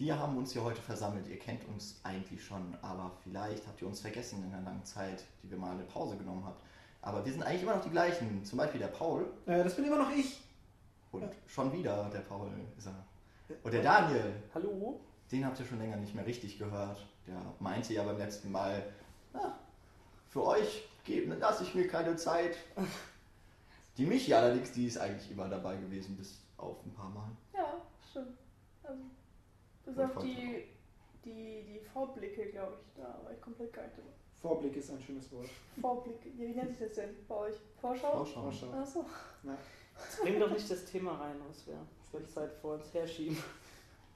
Wir haben uns hier heute versammelt. Ihr kennt uns eigentlich schon, aber vielleicht habt ihr uns vergessen in der langen Zeit, die wir mal eine Pause genommen habt. Aber wir sind eigentlich immer noch die gleichen. Zum Beispiel der Paul. Äh, das bin immer noch ich. Und schon wieder der Paul ist er. Und der Daniel. Hallo? Den habt ihr schon länger nicht mehr richtig gehört. Der meinte ja beim letzten Mal, na, für euch geben lasse ich mir keine Zeit. Die Michi allerdings, die ist eigentlich immer dabei gewesen, bis auf ein paar Mal. Ja, bis Ja, auf die, die, die Vorblicke, glaube ich, da war ich komplett gar nicht dabei. Vorblick ist ein schönes Wort. Vorblicke, wie nennt sich das denn bei euch? Vorschau? Vorschau. Vorschau. Achso. Jetzt bring doch nicht das Thema rein, was wir die Zeit vor uns herschieben.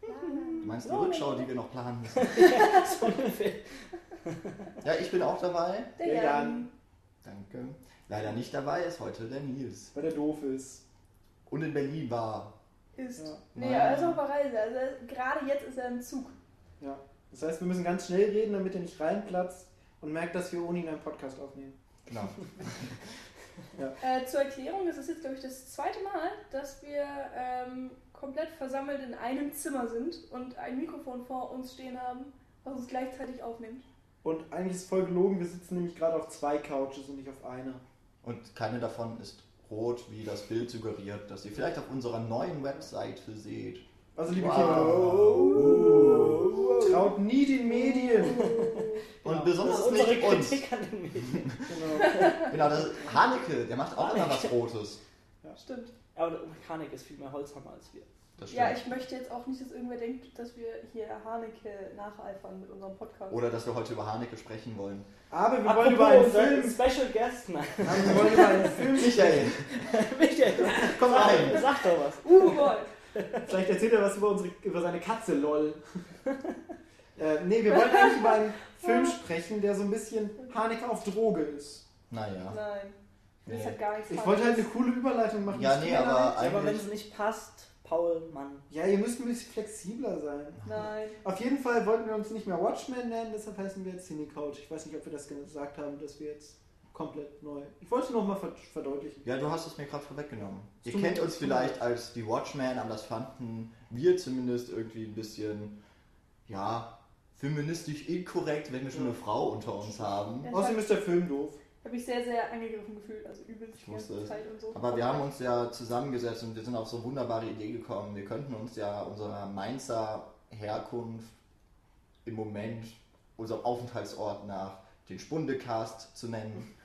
Du meinst die Oh, Rückschau, nee. die wir noch planen müssen? so ungefähr. Ja, ich bin auch dabei. Der Der Jan. Jan. Danke. Leider nicht dabei ist heute der Nils. Weil der doof ist. Und in Berlin war. Ist. Ja. Nee, Nein. er ist auf der Reise. Also er- gerade jetzt ist er im Zug. Ja. Das heißt, wir müssen ganz schnell reden, damit er nicht reinplatzt und merkt, dass wir ohne ihn einen Podcast aufnehmen. Genau. Äh, zur Erklärung, das ist jetzt, glaube ich, das zweite Mal, dass wir ähm, komplett versammelt in einem Zimmer sind und ein Mikrofon vor uns stehen haben, was uns gleichzeitig aufnimmt. Und eigentlich ist es voll gelogen, wir sitzen nämlich gerade auf zwei Couches und nicht auf einer. Und keine davon ist rot, wie das Bild suggeriert, das ihr vielleicht auf unserer neuen Webseite seht. Also liebe Wow. Kinder, traut nie den Medien. Und Genau. besonders Das ist unsere nicht uns. Kritik an den Medien. Genau. Genau, das ist Haneke, der macht auch immer was Rotes. Stimmt. Aber der Mechanik ist viel mehr Holzhammer als wir. Ja, ich möchte jetzt auch nicht, dass irgendwer denkt, dass wir hier Haneke nacheifern mit unserem Podcast. Oder dass wir heute über Haneke sprechen wollen. Aber wir wollen Apropos über einen Film. Special Guest, nein. Nein, wir wollen über einen Film. Michael, Michael, komm rein. sag doch was. Uh. Vielleicht erzählt er was über, unsere, über seine Katze, lol. äh, nee, wir wollen eigentlich über einen Film sprechen, der so ein bisschen Haneke auf Droge ist. Naja. Nein. Das Nee. hat gar nichts Ich wollte halt eine coole Überleitung machen. Ja, nee, aber aber wenn es nicht passt, Paul, Mann. Ja, ihr müsst ein bisschen flexibler sein. Nein. Auf jeden Fall wollten wir uns nicht mehr Watchmen nennen, deshalb heißen wir jetzt Cinecouch. Ich weiß nicht, ob wir das gesagt haben, dass wir jetzt komplett neu. Ich wollte es nochmal ver verdeutlichen. Ja, du hast es mir gerade vorweggenommen. Ihr Tut mir- kennt uns vielleicht als die Watchmen, aber das fanden wir zumindest irgendwie ein bisschen, ja, feministisch inkorrekt, wenn wir schon Ja. eine Frau unter uns haben. Ja. Außerdem ist der Film doof. Habe ich sehr, sehr angegriffen gefühlt. Also übelst Ich die ganze. Zeit und so. Aber wir haben uns ja zusammengesetzt und wir sind auf so eine wunderbare Idee gekommen. Wir könnten uns ja unserer Mainzer Herkunft im Moment, unserem Aufenthaltsort nach, den Spundecast zu nennen.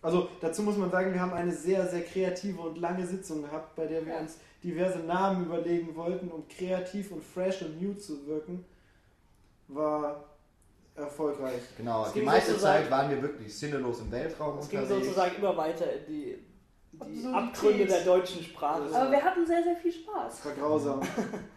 Also dazu muss man sagen, wir haben eine sehr, sehr kreative und lange Sitzung gehabt, bei der wir Ja. uns diverse Namen überlegen wollten, um kreativ und fresh und new zu wirken. War erfolgreich. Genau, Es die meiste Zeit waren wir wirklich sinnlos im Weltraum Es ging unterwegs. sozusagen immer weiter in die, die. Abgründe der deutschen Sprache. Aber wir hatten sehr, sehr viel Spaß. Das war grausam.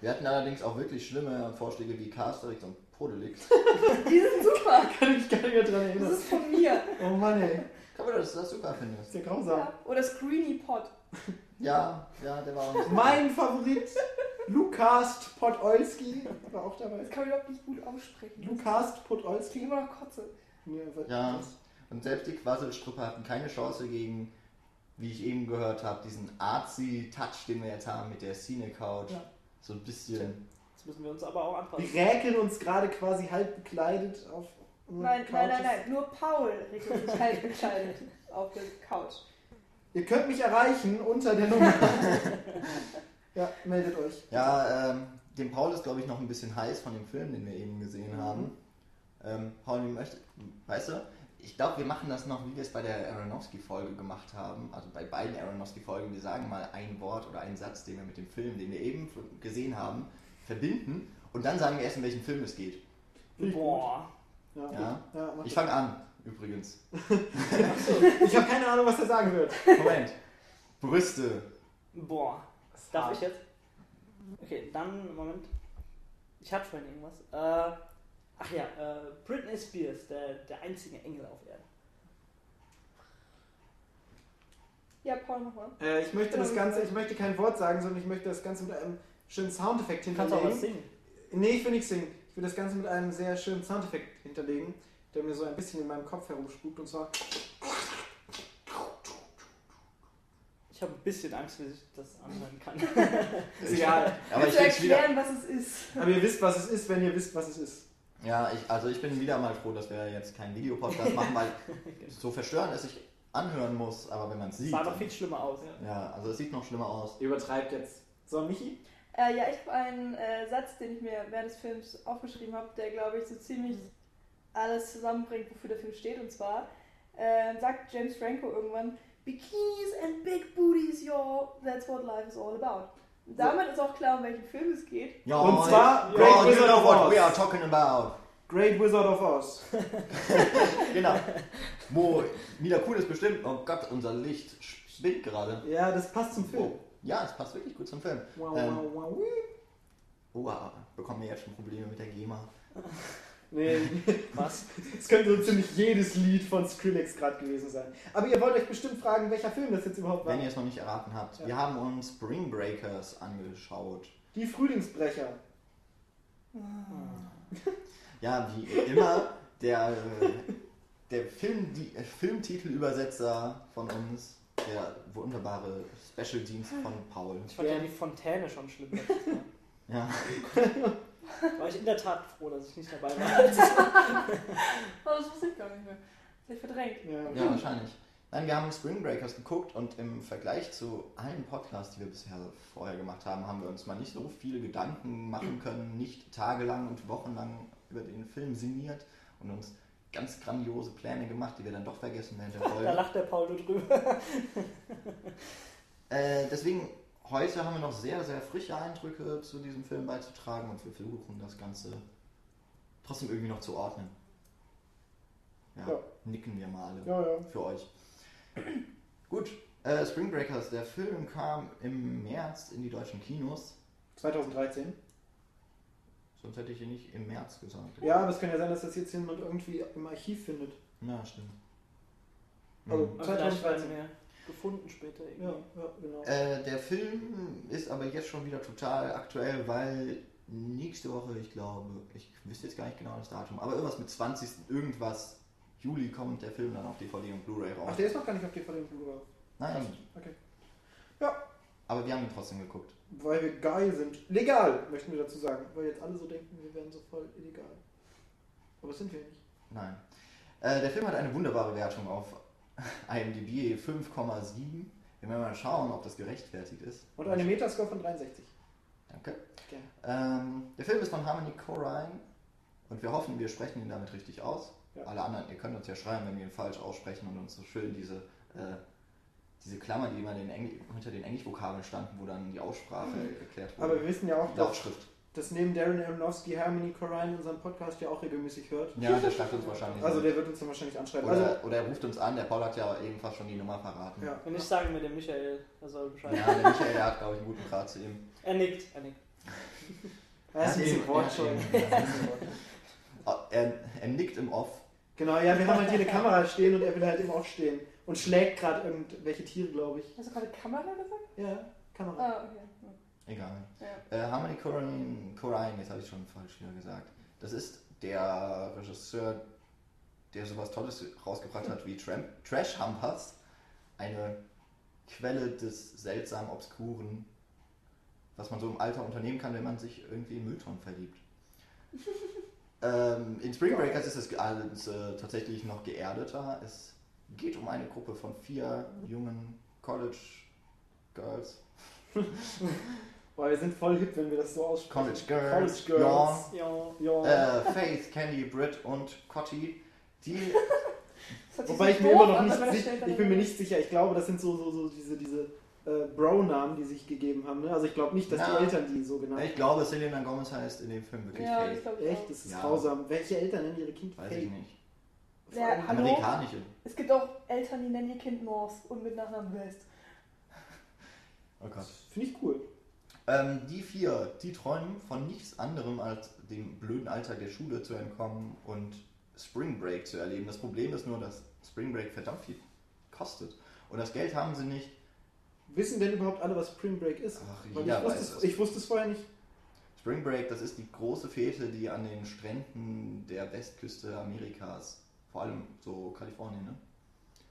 Wir hatten allerdings auch wirklich schlimme Vorschläge wie Casterix und Podelix. Die sind super. Kann ich gar nicht mehr dran Das erinnern. ist von mir. Oh Mann ey, Kann man das, das super das findest? ist ja grausam. Ja. Oder Screeny Pot. Ja, ja, der war auch nicht Mein Favorit, Lukas Podolski, war auch dabei. Das kann man überhaupt nicht gut aussprechen. Lukas Podolski. immer noch Kotze. Ja, Ja. Und selbst die Quasselstruppe hatten keine Chance gegen, wie ich eben gehört habe, diesen artsy-Touch, den wir jetzt haben mit der Cine-Couch. Ja. So ein bisschen. Jetzt müssen wir uns aber auch anpassen. Wir räkeln uns gerade quasi halb bekleidet auf Nein, nein, nein, Couches. nein. Nur Paul regelt sich halb gekleidet auf der Couch. Ihr könnt mich erreichen unter der Nummer. ja, meldet euch. Ja, ähm, dem Paul ist, glaube ich, noch ein bisschen heiß von dem Film, den wir eben gesehen Mhm. haben. Ähm, Paul, wie möchte, weißt du, ich glaube, wir machen das noch, wie wir es bei der Aronofsky-Folge gemacht haben. Also bei beiden Aronofsky-Folgen, wir sagen mal ein Wort oder einen Satz, den wir mit dem Film, den wir eben gesehen haben, verbinden. Und dann sagen wir erst, in welchen Film es geht. Boah. Ja, Ja. ja Ich fange an, übrigens. ich habe keine Ahnung, was er sagen wird. Moment. Brüste. Boah. Darf ich jetzt? Okay, dann, Moment. Ich hatte vorhin irgendwas. Äh, ach ja, äh, Britney Spears, der, der einzige Engel auf Erden. Ja, Paul, nochmal. Äh, ich möchte das Ganze, ich möchte kein Wort sagen, sondern ich möchte das Ganze mit einem schönen Soundeffekt Du kannst auch was hinterlegen. singen. Nee, ich will nicht singen. Ich will das Ganze mit einem sehr schönen Soundeffekt hinterlegen, der mir so ein bisschen in meinem Kopf herumspukt und zwar. Ich habe ein bisschen Angst, wie ich das anhören kann. Ist egal. Aber ich find's wieder, erklären, was es ist? Aber ihr wisst, was es ist, wenn ihr wisst, was es ist. ja, ich, also ich bin wieder mal froh, dass wir jetzt keinen Videopodcast machen, weil so verstörend es sich anhören muss, aber wenn man es sieht. sah noch viel schlimmer aus. ja, also es sieht noch schlimmer aus. Ihr übertreibt jetzt. So, Michi? Äh, ja, ich habe einen äh, Satz, den ich mir während des Films aufgeschrieben habe, der, glaube ich, so ziemlich alles zusammenbringt, wofür der Film steht. Und zwar äh, sagt James Franco irgendwann, Bikinis and big booties, yo, that's what life is all about. Und damit ist auch klar, um welchen Film es geht. Ja, Und zwar ja, Great you Wizard know of what Oz. we are talking about. Great Wizard of Oz. Genau. Wo Nida Kuhn ist bestimmt, oh Gott, unser Licht spinnt gerade. Ja, das passt zum Film. Oh, ja, es passt wirklich gut zum Film. Wow, Ähm. wow, wow. Oha, bekommen wir jetzt schon Probleme mit der GEMA. Nee, Was? es könnte so ziemlich jedes Lied von Skrillex gerade gewesen sein. Aber ihr wollt euch bestimmt fragen, welcher Film das jetzt überhaupt war. Wenn ihr es noch nicht erraten habt, Ja. wir haben uns Spring Breakers angeschaut. Die Frühlingsbrecher. Ja, wie immer, der, äh, der Film, die, äh, Filmtitelübersetzer von uns, der wunderbare Special-Dienst von Paul. Ich fand ja, die Fontäne schon schlimm. Ja, War ich in der Tat froh, dass ich nicht dabei war. Das wusste ich gar nicht mehr. Das hab ich verdrängt. Ja. ja, wahrscheinlich. Nein, wir haben Spring Breakers geguckt und im Vergleich zu allen Podcasts, die wir bisher vorher gemacht haben, haben wir uns mal nicht so viele Gedanken machen können, nicht tagelang und wochenlang über den Film sinniert und uns ganz grandiose Pläne gemacht, die wir dann doch vergessen während der Da lacht der Paul nur drüber. Äh, deswegen, heute haben wir noch sehr, sehr frische Eindrücke zu diesem Film beizutragen und wir versuchen das Ganze trotzdem irgendwie noch zu ordnen. Ja, Ja. nicken wir mal alle Ja, ja. für euch. Gut, äh, Spring Breakers, der Film kam im März in die deutschen Kinos. 2013. Sonst hätte ich ihn nicht im März gesagt. Ja, aber es kann ja sein, dass das jetzt jemand irgendwie im Archiv findet. Ja, stimmt. Also- Mhm. Und vielleicht 2013. werden wir gefunden später irgendwie. Ja, ja, genau. Äh, der Film ist aber jetzt schon wieder total aktuell, weil nächste Woche, ich glaube, ich wüsste jetzt gar nicht genau das Datum, aber irgendwas mit 20. irgendwas Juli kommt der Film dann auf DVD und Blu-ray raus. Ach, der ist noch gar nicht auf DVD und Blu-ray. Nein, Okay. aber wir haben ihn trotzdem geguckt. Weil wir geil sind. Legal, möchten wir dazu sagen. Weil jetzt alle so denken, wir wären so voll illegal. Aber das sind wir nicht. Nein. Äh, der Film hat eine wunderbare Wertung auf IMDb 5,7. Wir werden mal schauen, ob das gerechtfertigt ist. Und eine Metascore von 63. Danke. Ähm, der Film ist von Harmony Korine und wir hoffen, wir sprechen ihn damit richtig aus. Ja. Alle anderen, ihr könnt uns ja schreiben, wenn wir ihn falsch aussprechen und uns so schön diese, äh, diese Klammer, die immer den Engl hinter den Englischvokabeln standen, wo dann die Aussprache erklärt Aber wir wurde. wissen ja auch, dass, Lautschrift. Dass neben Darren Aronofsky Harmony Corrine unseren Podcast ja auch regelmäßig hört. Ja, der schreibt uns wahrscheinlich. Also der wird uns dann wahrscheinlich anschreiben. oder, Also, oder er ruft uns an, der Paul hat ja eben fast schon die Nummer verraten. ja. Wenn ich sagen wir dem Michael, er soll Bescheid. Ja, der Michael, der hat, glaube ich, einen guten Draht zu ihm. Er nickt, er nickt. Er ist ein bisschen Wort schon. Ah, Er, er nickt im Off. Genau, ja, wir haben halt hier eine Kamera stehen und er will halt eben auch stehen. Und schlägt gerade irgendwelche Tiere, glaube ich. Hast du gerade Kamera gesagt? Ja, Kamera. Ah, okay. Egal. Ja. Äh, Harmony Korine, Korine, jetzt habe ich schon falsch wieder gesagt. Das ist der Regisseur, der sowas Tolles rausgebracht hat wie Tram Trash Humpers. Eine Quelle des seltsam Obskuren, was man so im Alter unternehmen kann, wenn man sich irgendwie in Mülltonnen verliebt. ähm, in Spring Breakers ist es äh, tatsächlich noch geerdeter. Es geht um eine Gruppe von vier jungen College Girls. Boah, wir sind voll hip, wenn wir das so aussprechen. College Girls, College Girls. Ja. Ja. äh, Faith, Candy, Britt und Cotty, die Das hat sich Wobei so ich mir immer noch nicht, wenn man das sich, stellt ich bin mir nicht sicher. Ich glaube, das sind so, so, so diese, diese äh, Bro-Namen, die sich gegeben haben. Ne? Also ich glaube nicht, dass Ja. die Eltern die so genannt ich glaube, Selena Gomez heißt in dem Film wirklich Ja, Faith. glaube ich Echt, das ist Ja. grausam. Welche Eltern nennen ihre Kind Weiß Faith? ich nicht. Ja, Hallo? Amerikanische. Es gibt auch Eltern, die nennen ihr Kind North und mit Nachnamen West. Oh Gott. Finde ich cool. Ähm, die vier, die träumen von nichts anderem als dem blöden Alltag der Schule zu entkommen und Spring Break zu erleben. Das Problem ist nur, dass Spring Break verdammt viel kostet. Und das Geld haben sie nicht. Wissen denn überhaupt alle, was Spring Break ist? Ach, Weil jeder ich, wusste weiß es, es. ich wusste es vorher nicht. Spring Break, das ist die große Fete, die an den Stränden der Westküste Amerikas, vor allem so Kalifornien, ne?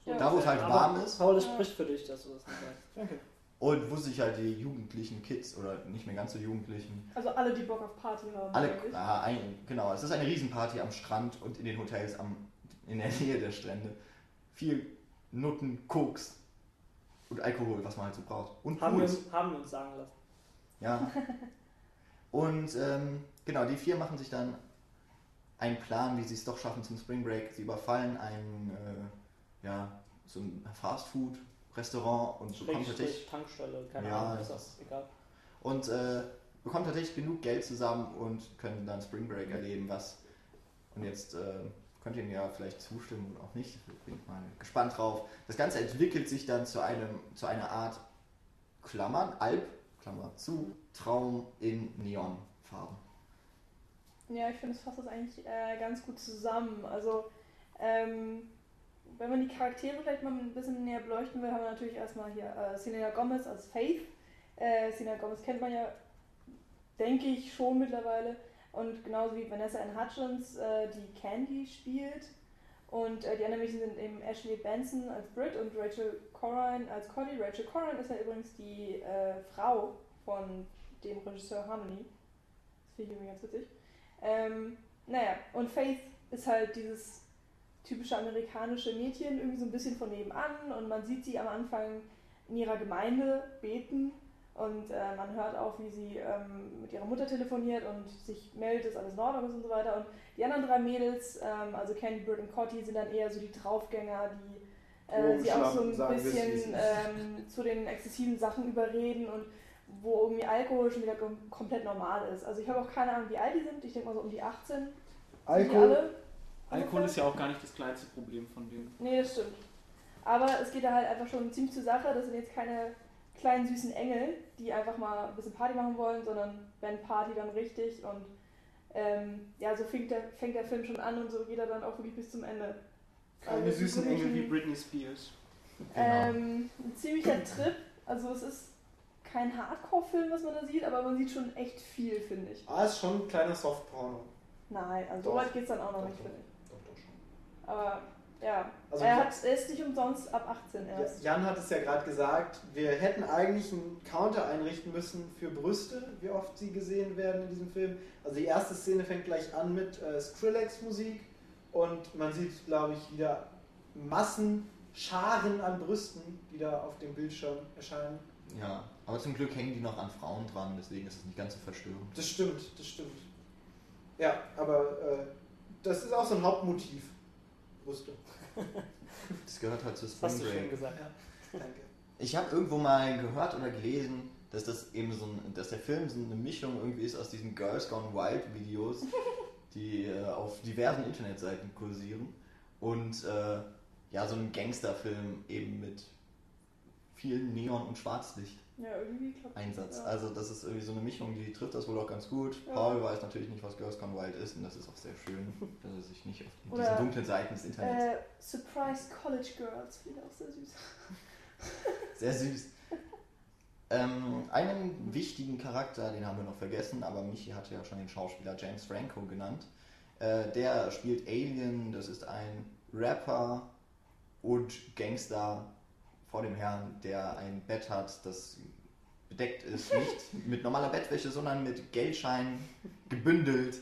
So Ja. Da, wo es halt warm ist. Paul, das spricht für dich, dass du das nicht weißt. Danke. Und wo sich halt die jugendlichen Kids oder nicht mehr ganz so jugendlichen, Also alle, die Bock auf Party haben. alle, ah, ein, genau, es ist eine Riesenparty am Strand und in den Hotels am, in der Nähe der Strände. Viel Nutten, Koks und Alkohol, was man halt so braucht. Und Haben wir, Pools. uns, haben wir uns sagen lassen. Ja. Und ähm, genau, die vier machen sich dann einen Plan, wie sie es doch schaffen zum Spring Break. Sie überfallen ein, äh, ja, so ein Fastfood-Restaurant und bekommen tatsächlich, Tankstelle, keine Ja, Ahnung, ist das egal. und, äh, bekommen tatsächlich genug Geld zusammen und können dann Spring Break erleben, was. Und jetzt äh, könnt ihr mir ja vielleicht zustimmen und auch nicht. Ich bin mal gespannt drauf. Das Ganze entwickelt sich dann zu, einem, zu einer Art Klammern, Alp, Klammer zu, Traum in Neonfarben. Ja, ich finde, es fasst das eigentlich äh, ganz gut zusammen. Also, ähm, wenn man die Charaktere vielleicht mal ein bisschen näher beleuchten will, haben wir natürlich erstmal hier äh, Selena Gomez als Faith. Äh, Selena Gomez kennt man ja, denke ich, schon mittlerweile. Und genauso wie Vanessa Ann Hutchins, äh, die Candy spielt. Und äh, die anderen Mädchen sind eben Ashley Benson als Brit und Rachel Corrine als Cody. Rachel Corrine ist ja übrigens die äh, Frau von dem Regisseur Harmony. Das finde ich irgendwie ganz witzig. Ähm, naja, und Faith ist halt dieses typische amerikanische Mädchen, irgendwie so ein bisschen von nebenan und man sieht sie am Anfang in ihrer Gemeinde beten und äh, man hört auch, wie sie ähm, mit ihrer Mutter telefoniert und sich meldet, dass alles in Ordnung ist und so weiter. Und die anderen drei Mädels, ähm, also Candy, Bird und Cotty, sind dann eher so die Draufgänger, die äh, sie auch so ein bisschen ähm, zu den exzessiven Sachen überreden und wo irgendwie Alkohol schon wieder kom komplett normal ist. Also ich habe auch keine Ahnung, wie alt die sind. Ich denke mal so um die 18. Sind die Alkohol. Alkohol ist ja auch gar nicht das kleinste Problem von denen. Nee, das stimmt. Aber es geht da halt einfach schon ziemlich zur Sache. Das sind jetzt keine kleinen süßen Engel, die einfach mal ein bisschen Party machen wollen, sondern wenn Party dann richtig und ähm, ja, so fängt der, fängt der Film schon an und so geht er dann auch wirklich bis zum Ende. Keine Also, süßen Engel wie Britney Spears. Genau. Ähm, ein ziemlicher Trip. Also es ist kein Hardcore-Film, was man da sieht, aber man sieht schon echt viel, finde ich. Ah, ist schon ein kleiner Softporno. Nein, also so weit geht es dann auch noch Doch, nicht, finde ich. Aber ja, Also er, hat, er ist nicht umsonst ab 18 Ja, erst. Jan hat es ja gerade gesagt, wir hätten eigentlich einen Counter einrichten müssen für Brüste, wie oft sie gesehen werden in diesem Film. Also die erste Szene fängt gleich an mit äh, Skrillex-Musik und man sieht, glaube ich, wieder Massen, Scharen an Brüsten, die da auf dem Bildschirm erscheinen. Ja, aber zum Glück hängen die noch an Frauen dran, deswegen ist es nicht ganz so verstörend. Das stimmt, das stimmt. Ja, aber äh, das ist auch so ein Hauptmotiv. Brüste. Das gehört halt zu Das hast Spring du schön Break. gesagt. Danke. Ich habe irgendwo mal gehört oder gelesen, dass das eben so ein, dass der Film so eine Mischung irgendwie ist aus diesen Girls Gone Wild Videos, die äh, auf diversen Internetseiten kursieren und äh, ja so ein Gangsterfilm eben mit viel Neon und Schwarzlicht Ja, irgendwie klappt das, Einsatz. Ja. Also das ist irgendwie so eine Mischung, die trifft das wohl auch ganz gut. Ja. Paul weiß natürlich nicht, was Girls Gone Wild ist und das ist auch sehr schön, dass er sich nicht auf Oder, diese dunklen Seiten des Internets Äh, Surprise College Girls, finde ich auch sehr süß. Sehr süß. Ähm, einen wichtigen Charakter, den haben wir noch vergessen, aber Michi hatte ja schon den Schauspieler James Franco genannt. Äh, der spielt Alien, das ist ein Rapper und Gangster vor dem Herrn, der ein Bett hat, das bedeckt ist, nicht mit normaler Bettwäsche, sondern mit Geldscheinen gebündelt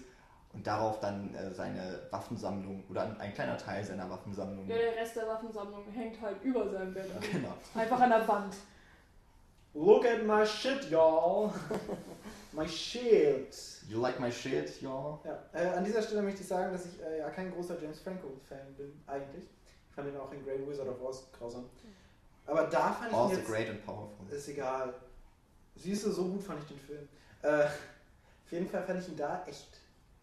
und darauf dann äh, seine Waffensammlung oder ein, ein kleiner Teil seiner Waffensammlung. Ja, der Rest der Waffensammlung hängt halt über seinem Bett. Also Genau. Einfach an der Wand. Look at my shit, y'all. my shit. You like my shit, y'all? Ja, äh, an dieser Stelle möchte ich sagen, dass ich äh, ja kein großer James Franco-Fan bin, eigentlich. Ich fand ihn auch in Great Wizard of Oz grausam. Aber da fand ich ihn Also jetzt... great and powerful. Ist egal. Siehst du, so gut fand ich den Film. Äh, auf jeden Fall fand ich ihn da echt,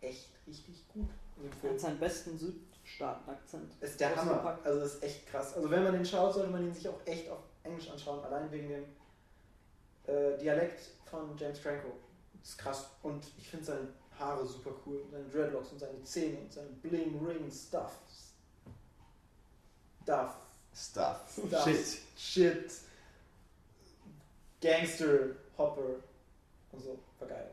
echt richtig gut in dem Er Film. hat seinen besten Südstaaten-Akzent. Ist der Hammer. Ausgepackt. Also ist echt krass. Also wenn man den schaut, sollte man ihn sich auch echt auf Englisch anschauen, allein wegen dem äh, Dialekt von James Franco. Das ist krass. Und ich finde seine Haare super cool, seine Dreadlocks und seine Zähne und sein Bling Ring Stuff. Stuff. Stuff. Stuff. Shit. Shit. Gangster, Hopper und so. War geil.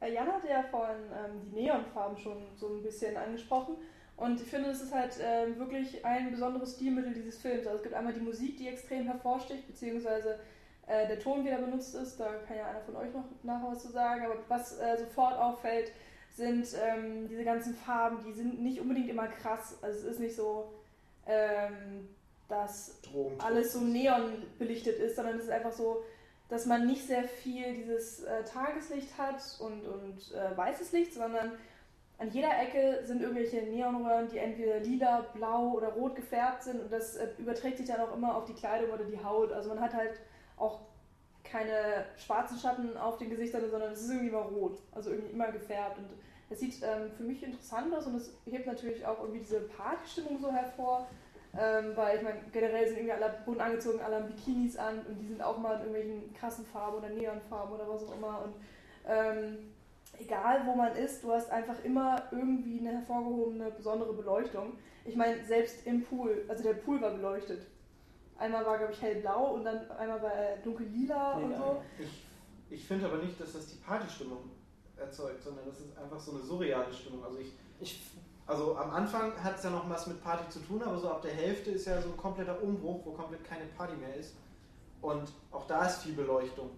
Äh, Jan hatte ja vorhin ähm, die Neonfarben schon so ein bisschen angesprochen. Und ich finde, das ist halt äh, wirklich ein besonderes Stilmittel dieses Films. Also es gibt einmal die Musik, die extrem hervorsticht, beziehungsweise äh, der Ton, wie der benutzt ist. Da kann ja einer von euch noch nachher was zu sagen. Aber was äh, sofort auffällt, sind ähm, diese ganzen Farben, die sind nicht unbedingt immer krass. Also es ist nicht so, ähm, dass alles so neon belichtet ist, sondern es ist einfach so, dass man nicht sehr viel dieses äh, Tageslicht hat und, und äh, weißes Licht, sondern an jeder Ecke sind irgendwelche Neonröhren, die entweder lila, blau oder rot gefärbt sind und das äh, überträgt sich dann auch immer auf die Kleidung oder die Haut. Also man hat halt auch keine schwarzen Schatten auf den Gesichtern, sondern es ist irgendwie immer rot, also irgendwie immer gefärbt. Und das sieht ähm, für mich interessant aus und es hebt natürlich auch irgendwie diese Partystimmung so hervor. Ähm, weil ich meine, generell sind irgendwie alle bunt angezogen, alle haben Bikinis an und die sind auch mal in irgendwelchen krassen Farben oder Neonfarben oder was auch immer. Und ähm, egal wo man ist, du hast einfach immer irgendwie eine hervorgehobene, besondere Beleuchtung. Ich meine, selbst im Pool, also der Pool war beleuchtet. Einmal war, glaube ich, hellblau und dann einmal war er dunkel-lila nee, und so. Ich, ich finde aber nicht, dass das die Partystimmung erzeugt, sondern das ist einfach so eine surreale Stimmung. Also ich, ich also am Anfang hat es ja noch was mit Party zu tun, aber so ab der Hälfte ist ja so ein kompletter Umbruch, wo komplett keine Party mehr ist. Und auch da ist viel Beleuchtung.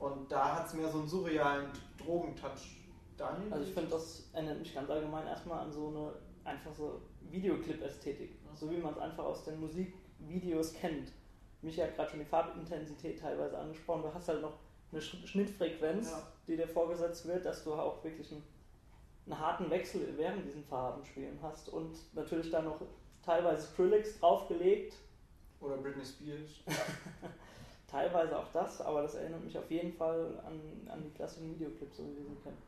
Und da hat es mehr so einen surrealen Drogentouch. Daniel? Also ich finde, das erinnert mich ganz allgemein erstmal an so eine einfach so Videoclip-Ästhetik. So wie man es einfach aus den Musikvideos kennt. Mich hat gerade schon die Farbintensität teilweise angesprochen. Du hast halt noch eine Schnittfrequenz, ja. die dir vorgesetzt wird, dass du auch wirklich einen, einen harten Wechsel während diesen Farbenspielen hast und natürlich dann noch teilweise Skrillex draufgelegt. Oder Britney Spears. teilweise auch das, aber das erinnert mich auf jeden Fall an, an die klassischen Videoclips, so wie wir sie kennen.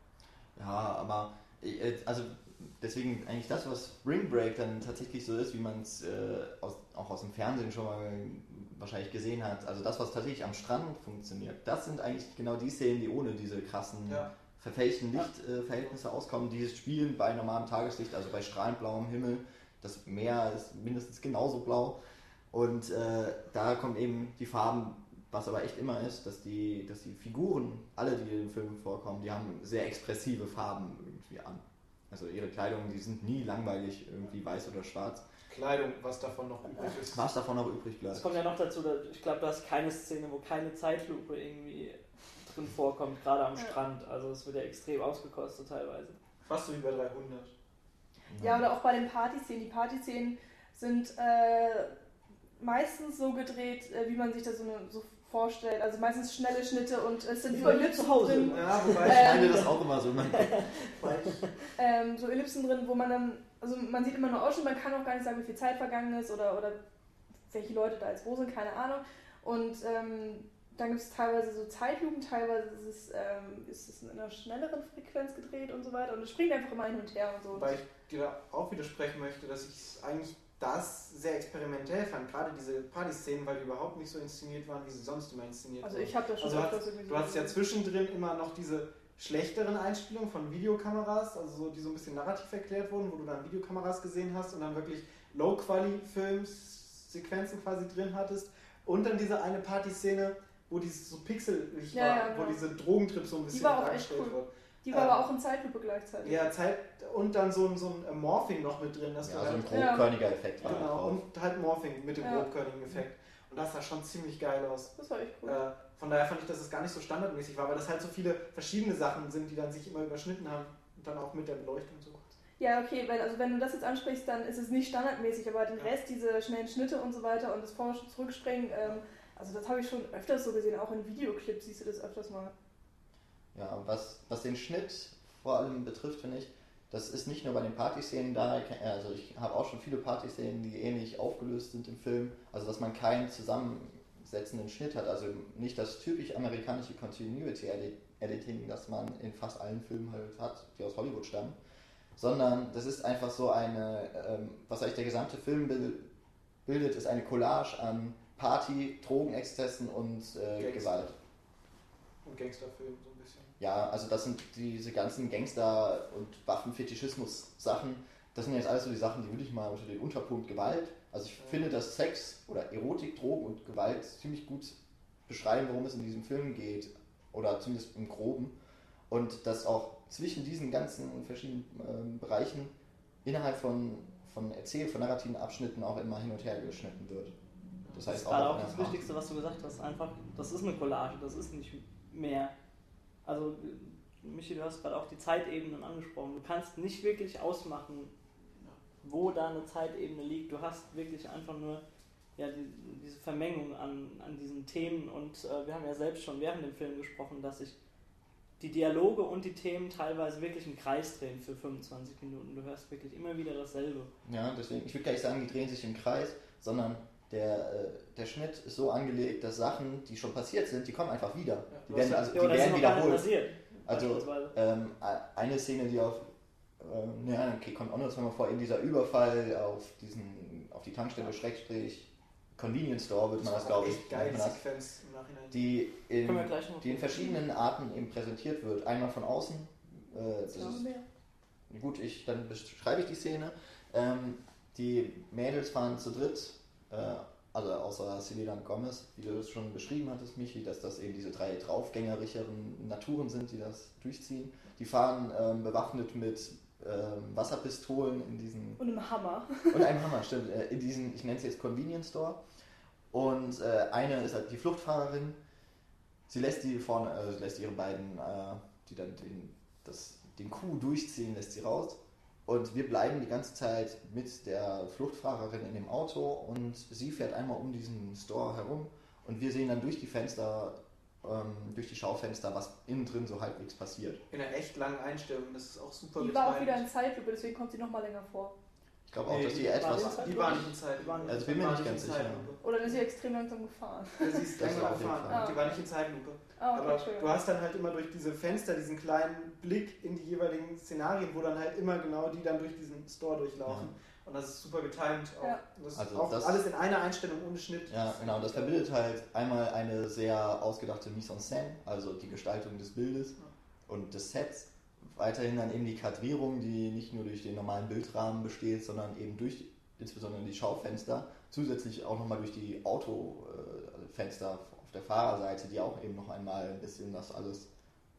Ja, aber äh, also deswegen eigentlich das, was Spring Break dann tatsächlich so ist, wie man es äh, auch aus dem Fernsehen schon mal wahrscheinlich gesehen hat. Also das, was tatsächlich am Strand funktioniert, das sind eigentlich genau die Szenen, die ohne diese krassen ja. verfälschten Lichtverhältnisse äh, auskommen. Dieses Spielen bei normalem Tageslicht, also bei strahlend blauem Himmel, das Meer ist mindestens genauso blau. Und äh, da kommen eben die Farben was aber echt immer ist, dass die, dass die Figuren, alle, die in den Filmen vorkommen, die haben sehr expressive Farben irgendwie an. Also ihre Kleidung, die sind nie langweilig, irgendwie weiß oder schwarz. Kleidung, was davon noch übrig ist. Was davon noch übrig bleibt. Es kommt ja noch dazu, ich glaube, du hast keine Szene, wo keine Zeitlupe irgendwie drin vorkommt, gerade am. Strand. Also es wird ja extrem ausgekostet teilweise. Fast so wie bei 300. Ja, oder auch bei den Partyszenen. Die Partyszenen sind äh, meistens so gedreht, äh, wie man sich das so, eine, so vorstellt. Also meistens schnelle Schnitte und es sind so Ellipsen drin. Ja, wobei ich ähm, schneide das auch immer so. ähm, so Ellipsen drin, wo man dann, also man sieht immer nur Ausschnitt, man kann auch gar nicht sagen, wie viel Zeit vergangen ist oder, oder welche Leute da jetzt wo sind, keine Ahnung. Und ähm, dann gibt es teilweise so Zeitlupen, teilweise ist es, ähm, ist es in einer schnelleren Frequenz gedreht und so weiter. Und es springt einfach immer hin und her und so. Weil ich dir auch widersprechen möchte, dass ich eigentlich das sehr experimentell fand, gerade diese Party-Szenen, weil die überhaupt nicht so inszeniert waren, wie sie sonst immer inszeniert also wurden. Also ich habe das schon also hat, Du hast ja zwischendrin immer noch diese schlechteren Einspielungen von Videokameras, also so, die so ein bisschen narrativ erklärt wurden, wo du dann Videokameras gesehen hast und dann wirklich Low-Quality-Films, Sequenzen quasi drin hattest. Und dann diese eine Party-Szene, wo dieses so pixelig ja, war, ja, genau. wo diese Drogentrip so ein bisschen dargestellt cool. wurde. Die war ähm, aber auch in Zeitlupe gleichzeitig. Ja, Zeit und dann so ein, so ein Morphing noch mit drin. Dass ja, so ein grobkörniger ja. Effekt war Genau, und halt Morphing mit dem ja. grobkörnigen Effekt. Und das sah schon ziemlich geil aus. Das war echt cool. Äh, von daher fand ich, dass es gar nicht so standardmäßig war, weil das halt so viele verschiedene Sachen sind, die dann sich immer überschnitten haben. Und dann auch mit der Beleuchtung so. Ja, okay, weil, also wenn du das jetzt ansprichst, dann ist es nicht standardmäßig, aber den Rest, diese schnellen Schnitte und so weiter und das Vor- und Zurückspringen, ähm, also das habe ich schon öfters so gesehen, auch in Videoclips siehst du das öfters mal. Ja, was, was den Schnitt vor allem betrifft, finde ich, das ist nicht nur bei den Partyszenen da, also ich habe auch schon viele Partyszenen, die ähnlich aufgelöst sind im Film, also dass man keinen zusammensetzenden Schnitt hat, also nicht das typisch amerikanische Continuity Editing, das man in fast allen Filmen halt hat, die aus Hollywood stammen, sondern das ist einfach so eine, ähm, was eigentlich der gesamte Film bildet, ist eine Collage an Party, Drogenexzessen und äh, Gewalt. Und Gangsterfilm so ein bisschen. Ja, also das sind diese ganzen Gangster- und Waffenfetischismus-Sachen. Das sind jetzt alles so die Sachen, die würde ich mal unter den Unterpunkt Gewalt. Also ich finde, dass Sex oder Erotik, Drogen und Gewalt ziemlich gut beschreiben, worum es in diesem Film geht. Oder zumindest im Groben. Und dass auch zwischen diesen ganzen verschiedenen äh, Bereichen innerhalb von, von Erzähl, von narrativen Abschnitten auch immer hin und her geschnitten wird. Das heißt das ist auch, auch das Wichtigste, was du gesagt hast, einfach, das ist eine Collage, das ist nicht mehr. Also, Michi, du hast gerade auch die Zeitebenen angesprochen. Du kannst nicht wirklich ausmachen, wo da eine Zeitebene liegt. Du hast wirklich einfach nur ja, die, diese Vermengung an, an diesen Themen und äh, wir haben ja selbst schon während dem Film gesprochen, dass sich die Dialoge und die Themen teilweise wirklich im Kreis drehen für 25 Minuten. Du hörst wirklich immer wieder dasselbe. Ja, deswegen, ich würde gar nicht sagen, die drehen sich im Kreis, sondern der, äh, der Schnitt ist so angelegt, dass Sachen, die schon passiert sind, die kommen einfach wieder. Ja, die werden, also, die werden wiederholt. Also ähm, eine Szene, die auf ähm, ja, okay, kommt auch noch mal vor, in dieser Überfall auf diesen, auf die Tankstelle, Schrägstrich, Convenience Store wird man das, glaube ich, geil, Sequenz im Nachhinein. Die in, die in verschiedenen Arten eben präsentiert wird. Einmal von außen, äh, das ist, gut, ich, dann beschreibe ich die Szene. Ähm, die Mädels fahren zu dritt, äh, also außer Selena Gomez, wie du das schon beschrieben hattest, Michi, dass das eben diese drei draufgängerischeren Naturen sind, die das durchziehen. Die fahren ähm, bewaffnet mit ähm, Wasserpistolen in diesen. Und einem Hammer. Und einem Hammer, stimmt. Äh, in diesen, ich nenne es jetzt Convenience Store. Und äh, eine ist halt die Fluchtfahrerin. Sie lässt die vorne, äh, lässt ihre beiden, äh, die dann den, das, den Kuh durchziehen, lässt sie raus. Und wir bleiben die ganze Zeit mit der Fluchtfahrerin in dem Auto und sie fährt einmal um diesen Store herum und wir sehen dann durch die Fenster ähm, durch die Schaufenster, was innen drin so halbwegs passiert. In einer echt langen Einstellung, das ist auch super Die war auch wieder in Zeitlupe, deswegen kommt sie noch mal länger vor. Ich glaube auch, nee, dass die, die etwas. War die war nicht in Zeit. Die also bin mir nicht ganz sicher. Oder ist sie extrem langsam gefahren? Ja, sie ist langsam gefahren. Ah. Die war nicht in Zeitlupe. Ah, okay, Aber du hast dann halt immer durch diese Fenster diesen kleinen Blick in die jeweiligen Szenarien, wo dann halt immer genau die dann durch diesen Store durchlaufen. Ja. Und das ist super getimed. Auch. Ja. Das also ist auch das, alles in einer Einstellung ohne Schnitt. Ja, genau. Das verbindet halt einmal eine sehr ausgedachte Mise en scène, also die Gestaltung des Bildes ja. und des Sets. Weiterhin dann eben die Kadrierung, die nicht nur durch den normalen Bildrahmen besteht, sondern eben durch insbesondere die Schaufenster, zusätzlich auch nochmal durch die Autofenster auf der Fahrerseite, die auch eben noch einmal ein bisschen das alles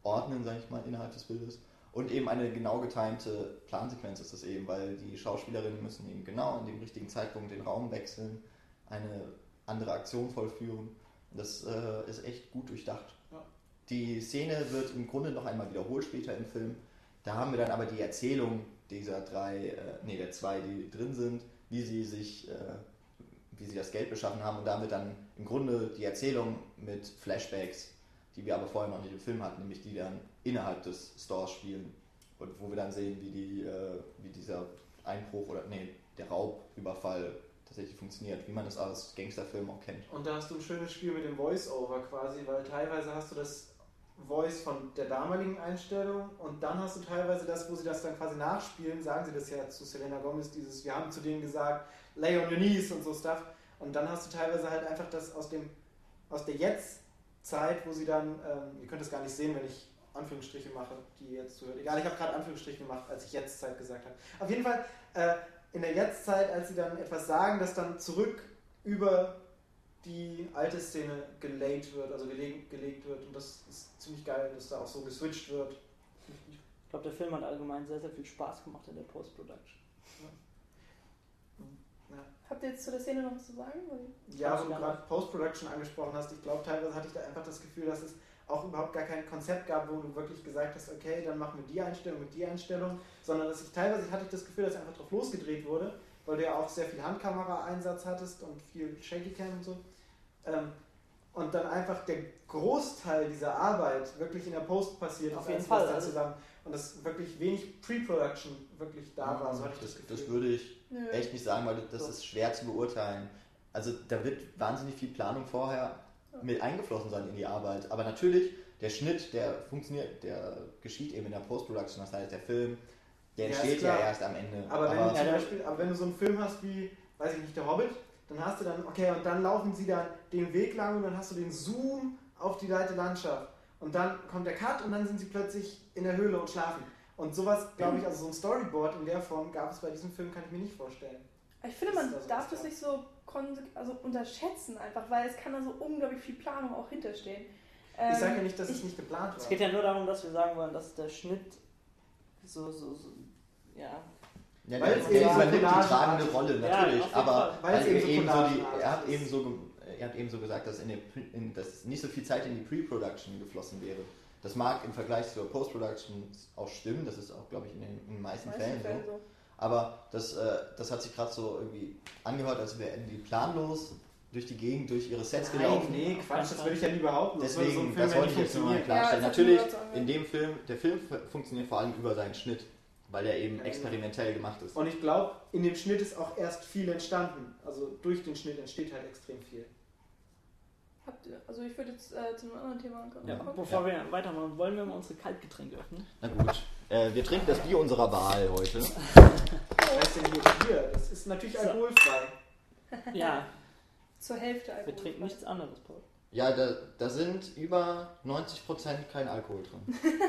ordnen, sage ich mal, innerhalb des Bildes. Und eben eine genau getimte Plansequenz ist es eben, weil die Schauspielerinnen müssen eben genau in dem richtigen Zeitpunkt den Raum wechseln, eine andere Aktion vollführen. Das äh, ist echt gut durchdacht. Ja. Die Szene wird im Grunde noch einmal wiederholt später im Film. Da haben wir dann aber die Erzählung dieser drei, äh, nee, der zwei, die drin sind, wie sie sich, äh, wie sie das Geld beschaffen haben und damit dann im Grunde die Erzählung mit Flashbacks die wir aber vorher noch nicht im Film hatten, nämlich die dann innerhalb des Stores spielen und wo wir dann sehen, wie, die, äh, wie dieser Einbruch oder nee, der Raubüberfall tatsächlich funktioniert, wie man das aus Gangsterfilmen auch kennt. Und da hast du ein schönes Spiel mit dem Voice-Over quasi, weil teilweise hast du das Voice von der damaligen Einstellung und dann hast du teilweise das, wo sie das dann quasi nachspielen, sagen sie das ja zu Selena Gomez, dieses, wir haben zu denen gesagt, lay on your knees und so Stuff. Und dann hast du teilweise halt einfach das aus dem, aus der jetzt Zeit, wo sie dann, ähm, ihr könnt es gar nicht sehen, wenn ich Anführungsstriche mache, die jetzt zuhört. Egal, ich habe gerade Anführungsstriche gemacht, als ich Jetztzeit gesagt habe. Auf jeden Fall, äh, in der Jetztzeit, als sie dann etwas sagen, das dann zurück über die alte Szene gelayt wird, also gelegt, gelegt wird. Und das ist ziemlich geil, dass da auch so geswitcht wird. Ich glaube, der Film hat allgemein sehr, sehr viel Spaß gemacht in der Post-Production. Ja. Habt ihr jetzt zu der Szene noch was zu sagen? Ja, wo du gerade Post-Production angesprochen hast, ich glaube, teilweise hatte ich da einfach das Gefühl, dass es auch überhaupt gar kein Konzept gab, wo du wirklich gesagt hast, okay, dann machen wir die Einstellung mit die Einstellung, sondern dass ich teilweise hatte ich das Gefühl, dass einfach drauf losgedreht wurde, weil du ja auch sehr viel Handkamera-Einsatz hattest und viel Shaky-Cam und so. Ähm, und dann einfach der Großteil dieser Arbeit wirklich in der Post passiert Auf jeden Fall. Also zusammen. Und dass wirklich wenig Pre-Production wirklich da war, so hatte ich das, das Gefühl. Das würde ich Nö. echt nicht sagen, weil das ist schwer zu beurteilen. Also da wird wahnsinnig viel Planung vorher mit eingeflossen sein in die Arbeit. Aber natürlich, der Schnitt, der funktioniert, der geschieht eben in der Post-Production. Das heißt, der Film, der entsteht ja, ja erst am Ende. Aber, aber, wenn, ja, Beispiel, aber wenn du so einen Film hast wie, weiß ich nicht, der Hobbit, dann hast du dann, okay, und dann laufen sie dann den Weg lang und dann hast du den Zoom auf die weite Landschaft. Und dann kommt der Cut und dann sind sie plötzlich in der Höhle und schlafen. Und sowas, glaube ich, also so ein Storyboard in der Form gab es bei diesem Film, kann ich mir nicht vorstellen. Ich finde, man da so darf das nicht so also unterschätzen einfach, weil es kann da so unglaublich viel Planung auch hinterstehen. Ähm, ich sage ja nicht, dass ich, es nicht geplant war. Es geht ja nur darum, dass wir sagen wollen, dass der Schnitt so, so, so ja, Ja, Weil der, es eben so übernimmt die tragende. Rolle, Ja, natürlich. jeden aber. Weil eben so er, eben so die, er hat eben so er hat eben so gesagt, dass, in der, in, dass nicht so viel Zeit in die Pre-Production geflossen wäre. Das mag im Vergleich zur Post-Production auch stimmen, das ist auch, glaube ich, in den, in den meisten, Meisten Fällen, Fällen so. so. Aber das, äh, das hat sich gerade so irgendwie angehört, als wären die planlos durch die Gegend, durch ihre Sets Nein, gelaufen. nee, Quatsch, das würde ich ja nie behaupten. Das würde so ein Deswegen, Film das wollte ich jetzt nur mal klarstellen. Ja, das Natürlich, in dem Film, der Film fu- funktioniert vor allem über seinen Schnitt, weil er eben Ja, experimentell gemacht ist. Und ich glaube, in dem Schnitt ist auch erst viel entstanden. Also durch den Schnitt entsteht halt extrem viel. Habt ihr, also ich würde jetzt äh, zu einem anderen Thema kommen. Ja, bevor wir weitermachen, wollen wir mal unsere Kaltgetränke öffnen? Na gut, äh, wir trinken das Bier unserer Wahl heute. Was heißt denn hier Bier? Das ist natürlich So. alkoholfrei. Ja, Zur Hälfte wir Alkohol. trinken nichts anderes, Paul. Ja, da, da sind über 90% kein Alkohol drin.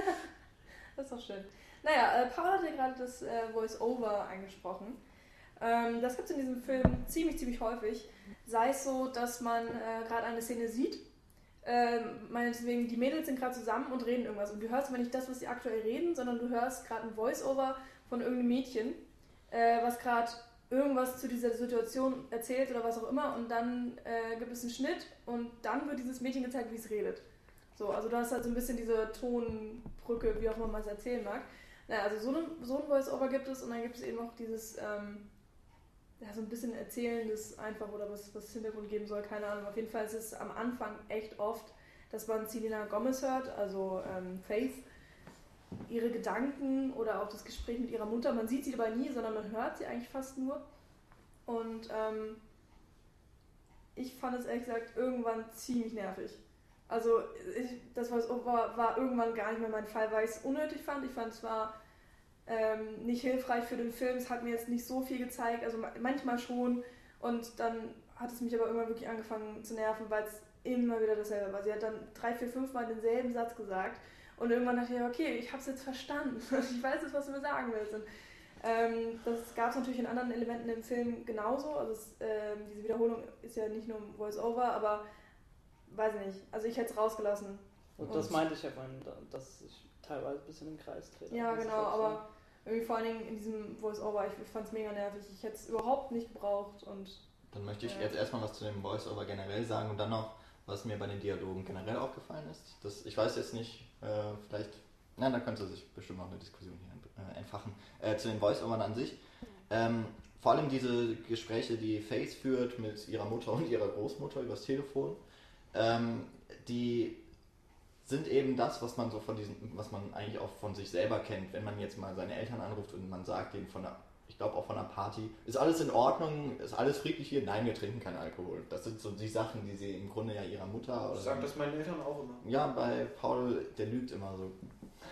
Das ist doch schön. Naja, äh, Paul hat ja gerade das äh, Voice-Over angesprochen. Ähm, das gibt es in diesem Film ziemlich, ziemlich häufig. Sei es so, dass man äh, gerade eine Szene sieht, ähm, meinetwegen die Mädels sind gerade zusammen und reden irgendwas. Und du hörst aber nicht das, was sie aktuell reden, sondern du hörst gerade ein Voice-Over von irgendeinem Mädchen, äh, was gerade irgendwas zu dieser Situation erzählt oder was auch immer. Und dann äh, gibt es einen Schnitt und dann wird dieses Mädchen gezeigt, wie es redet. So, also du hast halt so ein bisschen diese Tonbrücke, wie auch immer man es erzählen mag. Naja, also so, ein- so ein Voice-Over gibt es und dann gibt es eben auch dieses, ähm, ja, so ein bisschen Erzählendes einfach oder was, was Hintergrund geben soll, keine Ahnung. Auf jeden Fall ist es am Anfang echt oft, dass man Selena Gomez hört, also ähm, Faith, ihre Gedanken oder auch das Gespräch mit ihrer Mutter. Man sieht sie dabei nie, sondern man hört sie eigentlich fast nur. Und ähm, ich fand es ehrlich gesagt irgendwann ziemlich nervig. Also ich, das war, war, war irgendwann gar nicht mehr mein Fall, weil ich es unnötig fand. Ich fand es war ähm, nicht hilfreich für den Film. Es hat mir jetzt nicht so viel gezeigt, also ma- manchmal schon. Und dann hat es mich aber irgendwann wirklich angefangen zu nerven, weil es immer wieder dasselbe war. Sie hat dann drei, vier, fünf Mal denselben Satz gesagt. Und irgendwann dachte ich, okay, ich habe es jetzt verstanden. Ich weiß jetzt, was du mir sagen willst. Und, ähm, das gab es natürlich in anderen Elementen im Film genauso. Also es, ähm, diese Wiederholung ist ja nicht nur im Voice-Over, aber weiß ich nicht. Also ich hätte es rausgelassen. Und das meinte ich ja vorhin, da- dass ich teilweise ein bisschen im Kreis drehe. Ja, genau, halt aber irgendwie vor allen Dingen in diesem Voice-Over, ich, ich fand es mega nervig. Ich hätte es überhaupt nicht gebraucht und Dann möchte ich Ja. jetzt erstmal was zu dem Voice-Over generell sagen und dann noch, was mir bei den Dialogen generell aufgefallen ist. Das, ich weiß jetzt nicht, äh, vielleicht, na, da könnte sich bestimmt noch eine Diskussion hier äh, entfachen. Äh, zu den Voice-Overn an sich. Ähm, vor allem diese Gespräche, die Faith führt mit ihrer Mutter und ihrer Großmutter übers Telefon, ähm, die sind eben das, was man so von diesen, was man eigentlich auch von sich selber kennt, wenn man jetzt mal seine Eltern anruft und man sagt denen von einer, ich glaube auch von einer Party, ist alles in Ordnung, ist alles friedlich hier? Nein, wir trinken keinen Alkohol. Das sind so die Sachen, die sie im Grunde ja ihrer Mutter oder Ich sage das meinen Eltern auch immer. ja, bei Paul, der lügt immer so.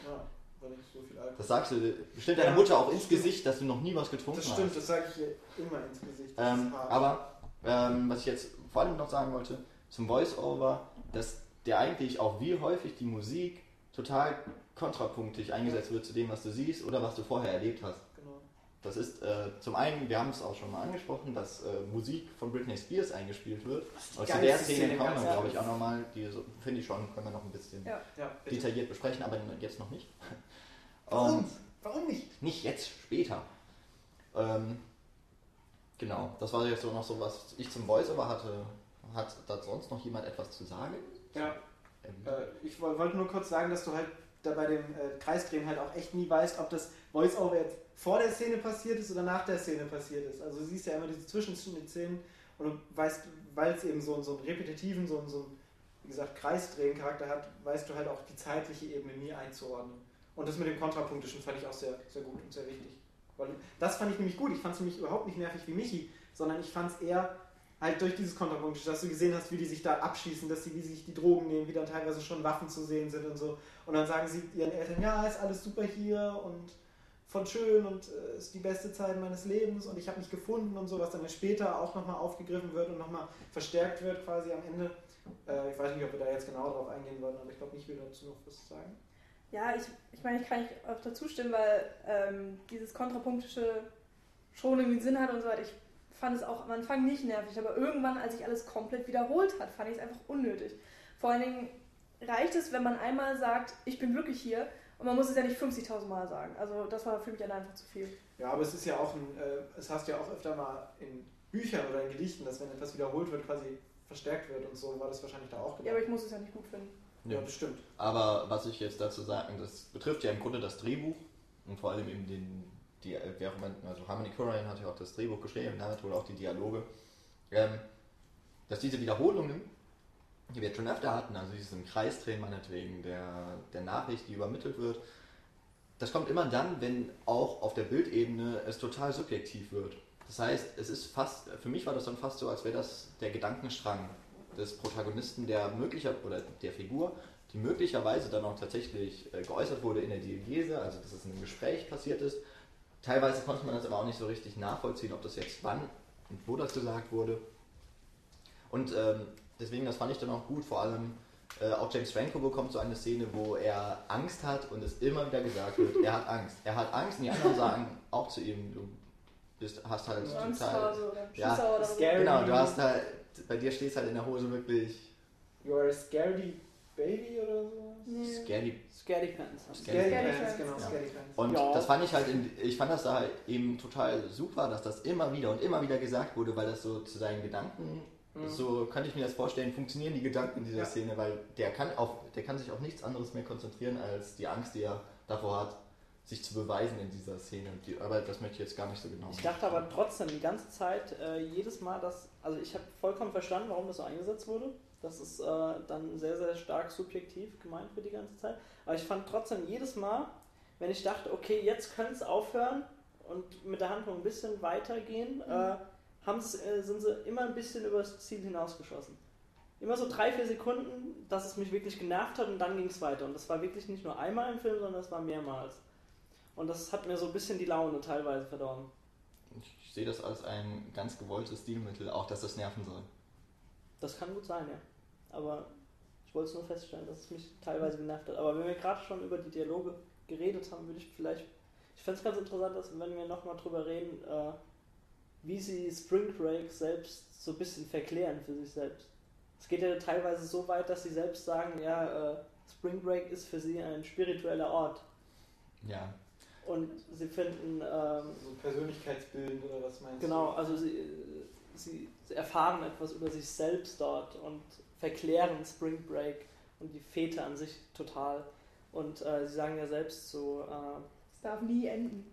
Ja, weil ich so viel Alkohol. Das sagst du bestimmt deiner Ja, Mutter auch ins stimmt. Gesicht, dass du noch nie was getrunken Das stimmt, hast. das sage ich ihr immer ins Gesicht. Ähm, aber ähm, was ich jetzt vor allem noch sagen wollte, zum Voice-Over, dass der eigentlich auch wie häufig die Musik total kontrapunktig eingesetzt wird zu dem, was du siehst oder was du vorher erlebt hast. genau. Das ist äh, zum einen, wir haben es auch schon mal angesprochen, dass äh, Musik von Britney Spears eingespielt wird. Und zu der Szene Szene kommen wir, glaube ich, auch nochmal. Die so- finde ich schon, können wir noch ein bisschen Ja. Ja, detailliert besprechen, aber jetzt noch nicht. Warum? Und Warum nicht? nicht jetzt, später. Ähm, genau, das war jetzt so noch so, was ich zum Voice-Over hatte. Hat da sonst noch jemand etwas zu sagen? Ja, äh, ich woll- wollte nur kurz sagen, dass du halt da bei dem äh, Kreisdrehen halt auch echt nie weißt, ob das Voice-Over jetzt vor der Szene passiert ist oder nach der Szene passiert ist. Also du siehst ja immer diese Zwischenszenen und du weißt, weil es eben so, einen- so einen repetitiven, so, einen- so einen, wie gesagt, Kreisdrehen-Charakter hat, weißt du halt auch die zeitliche Ebene nie einzuordnen. Und das mit dem Kontrapunktischen fand ich auch sehr, sehr gut und sehr wichtig. Weil das fand ich nämlich gut. Ich fand es nämlich überhaupt nicht nervig wie Michi, sondern ich fand es eher halt durch dieses Kontrapunktische, dass du gesehen hast, wie die sich da abschießen, dass sie, wie sich die Drogen nehmen, wie dann teilweise schon Waffen zu sehen sind und so. Und dann sagen sie ihren Eltern, ja, ist alles super hier und voll schön und äh, ist die beste Zeit meines Lebens und ich habe mich gefunden und so, was dann später auch nochmal aufgegriffen wird und nochmal verstärkt wird quasi am Ende. Äh, ich weiß nicht, ob wir da jetzt genau drauf eingehen wollen, aber ich glaube nicht, will dazu noch was sagen. Ja, ich, ich meine, ich kann nicht dazu stimmen, weil ähm, dieses Kontrapunktische schon irgendwie Sinn hat und so weiter. Ich fand es auch am Anfang nicht nervig, aber irgendwann, als sich alles komplett wiederholt hat, fand ich es einfach unnötig. Vor allen Dingen reicht es, wenn man einmal sagt, ich bin wirklich hier Und man muss es ja nicht 50.000 Mal sagen. Also das war für mich dann einfach zu viel. Ja, aber es ist ja auch ein, äh, es hast du ja auch öfter mal in Büchern oder in Gedichten, dass wenn etwas wiederholt wird, quasi verstärkt wird und so war das wahrscheinlich da auch gedacht. Ja, aber ich muss es ja nicht gut finden. Ja, ja bestimmt. Aber was ich jetzt dazu sagen, das betrifft ja im Grunde das Drehbuch und vor allem eben den, die, also Harmony Corrine hat ja auch das Drehbuch geschrieben, damit wohl auch die Dialoge, ähm, dass diese Wiederholungen, die wir schon öfter hatten, also diesen Kreisdrehen meinetwegen der, der Nachricht, die übermittelt wird, das kommt immer dann, wenn auch auf der Bildebene es total subjektiv wird. Das heißt, es ist fast, für mich war das dann fast so, als wäre das der Gedankenstrang des Protagonisten, der möglicher oder der Figur, die möglicherweise dann auch tatsächlich äh, geäußert wurde in der Diegese, also dass es in einem Gespräch passiert ist. Teilweise konnte man das aber auch nicht so richtig nachvollziehen, ob das jetzt wann und wo das gesagt wurde. Und ähm, deswegen, das fand ich dann auch gut, vor allem äh, auch James Franco bekommt so eine Szene, wo er Angst hat und es immer wieder gesagt wird, er hat Angst. Er hat Angst und die anderen sagen auch zu ihm, du bist, hast halt total... Ja, oder scary. Genau, du hast halt, bei dir steht es halt in der Hose wirklich... You are a scaredy baby oder so? Nee. Scaredy... Scaredy Pants. Scaredy, Pants, genau, ja. Scaredy Pants. Und ja. das fand ich halt, in, ich fand das da halt eben total super, dass das immer wieder und immer wieder gesagt wurde, weil das so zu seinen Gedanken Mhm. So könnte ich mir das vorstellen, funktionieren die Gedanken in dieser ja. Szene, weil der kann, auf, der kann sich auf nichts anderes mehr konzentrieren als die Angst, die er davor hat, sich zu beweisen in dieser Szene. Die, aber das möchte ich jetzt gar nicht so genau Ich dachte aber trotzdem die ganze Zeit, äh, jedes Mal, dass, also ich habe vollkommen verstanden, warum das so eingesetzt wurde. Das ist äh, dann sehr, sehr stark subjektiv gemeint für die ganze Zeit. Aber ich fand trotzdem jedes Mal, wenn ich dachte, okay, jetzt könnte es aufhören und mit der Handlung ein bisschen weitergehen, mhm. äh, äh, sind sie immer ein bisschen übers Ziel hinausgeschossen. Immer so drei, vier Sekunden, dass es mich wirklich genervt hat und dann ging es weiter. Und das war wirklich nicht nur einmal im Film, sondern das war mehrmals. Und das hat mir so ein bisschen die Laune teilweise verdorben. Ich sehe das als ein ganz gewolltes Stilmittel, auch dass das nerven soll. Das kann gut sein, ja. Aber ich wollte es nur feststellen, dass es mich teilweise genervt hat. Aber wenn wir gerade schon über die Dialoge geredet haben, würde ich vielleicht. Ich fände es ganz interessant, dass wenn wir nochmal drüber reden, äh, wie sie Spring Break selbst so ein bisschen verklären für sich selbst. Es geht ja teilweise so weit, dass sie selbst sagen, ja, äh, Spring Break ist für sie ein spiritueller Ort. Ja. Und sie finden. Ähm, so persönlichkeitsbildend oder was meinst genau, du? Genau, also sie, sie, sie, erfahren etwas über sich selbst dort und verklären Spring Break und die Väter an sich total. Und äh, sie sagen ja selbst so. Äh, es darf nie enden.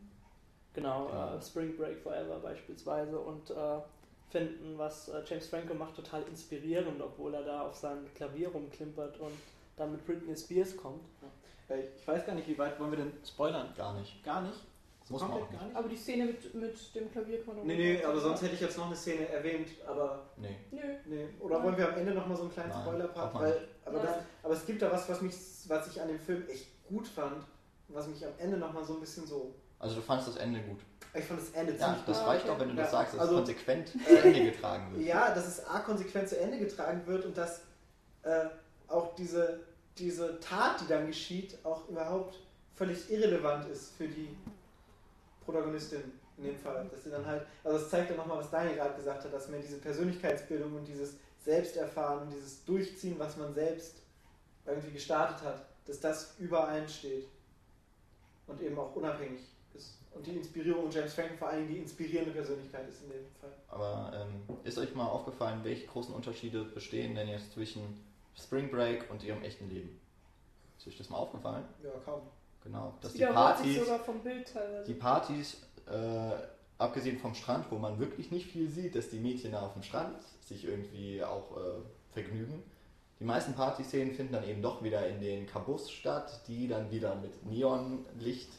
Genau, ja. äh, Spring Break Forever beispielsweise und äh, finden, was äh, James Franco macht, total inspirierend, obwohl er da auf seinem Klavier rumklimpert und dann mit Britney Spears kommt. Ja. Ich weiß gar nicht, wie weit wollen wir denn spoilern? Gar nicht. Gar nicht? Das muss man auch nicht. Aber die Szene mit, mit dem Klavier kann man Nee, nee, aber sonst hätte ich jetzt noch eine Szene erwähnt, aber. Nee. Nö. Nee. Oder wollen wir am Ende nochmal so einen kleinen Spoiler-Part? Aber, aber es gibt da was, was, mich, was ich an dem Film echt gut fand, was mich am Ende nochmal so ein bisschen so also du fandest das Ende gut? Ich fand das Ende ja, ziemlich gut. Das reicht okay. auch, wenn du ja. das sagst, dass also, es konsequent äh, zu Ende getragen wird. Ja, dass es A konsequent zu Ende getragen wird und dass äh, auch diese, diese Tat, die dann geschieht, auch überhaupt völlig irrelevant ist für die Protagonistin in dem Fall. Dass sie dann halt, also es zeigt ja nochmal, was Daniel gerade gesagt hat, dass man diese Persönlichkeitsbildung und dieses Selbsterfahren dieses Durchziehen, was man selbst irgendwie gestartet hat, dass das überall steht und eben auch unabhängig und die Inspirierung und James Franco vor allem die inspirierende Persönlichkeit ist in dem Fall. Aber ähm, ist euch mal aufgefallen, welche großen Unterschiede bestehen denn jetzt zwischen Spring Break und ihrem echten Leben? Ist euch das mal aufgefallen? Ja, kaum. Genau, dass die Partys, die Partys, äh, abgesehen vom Strand, wo man wirklich nicht viel sieht, dass die Mädchen da auf dem Strand sich irgendwie auch äh, vergnügen. Die meisten Partyszenen finden dann eben doch wieder in den Kabus statt, die dann wieder mit Neonlicht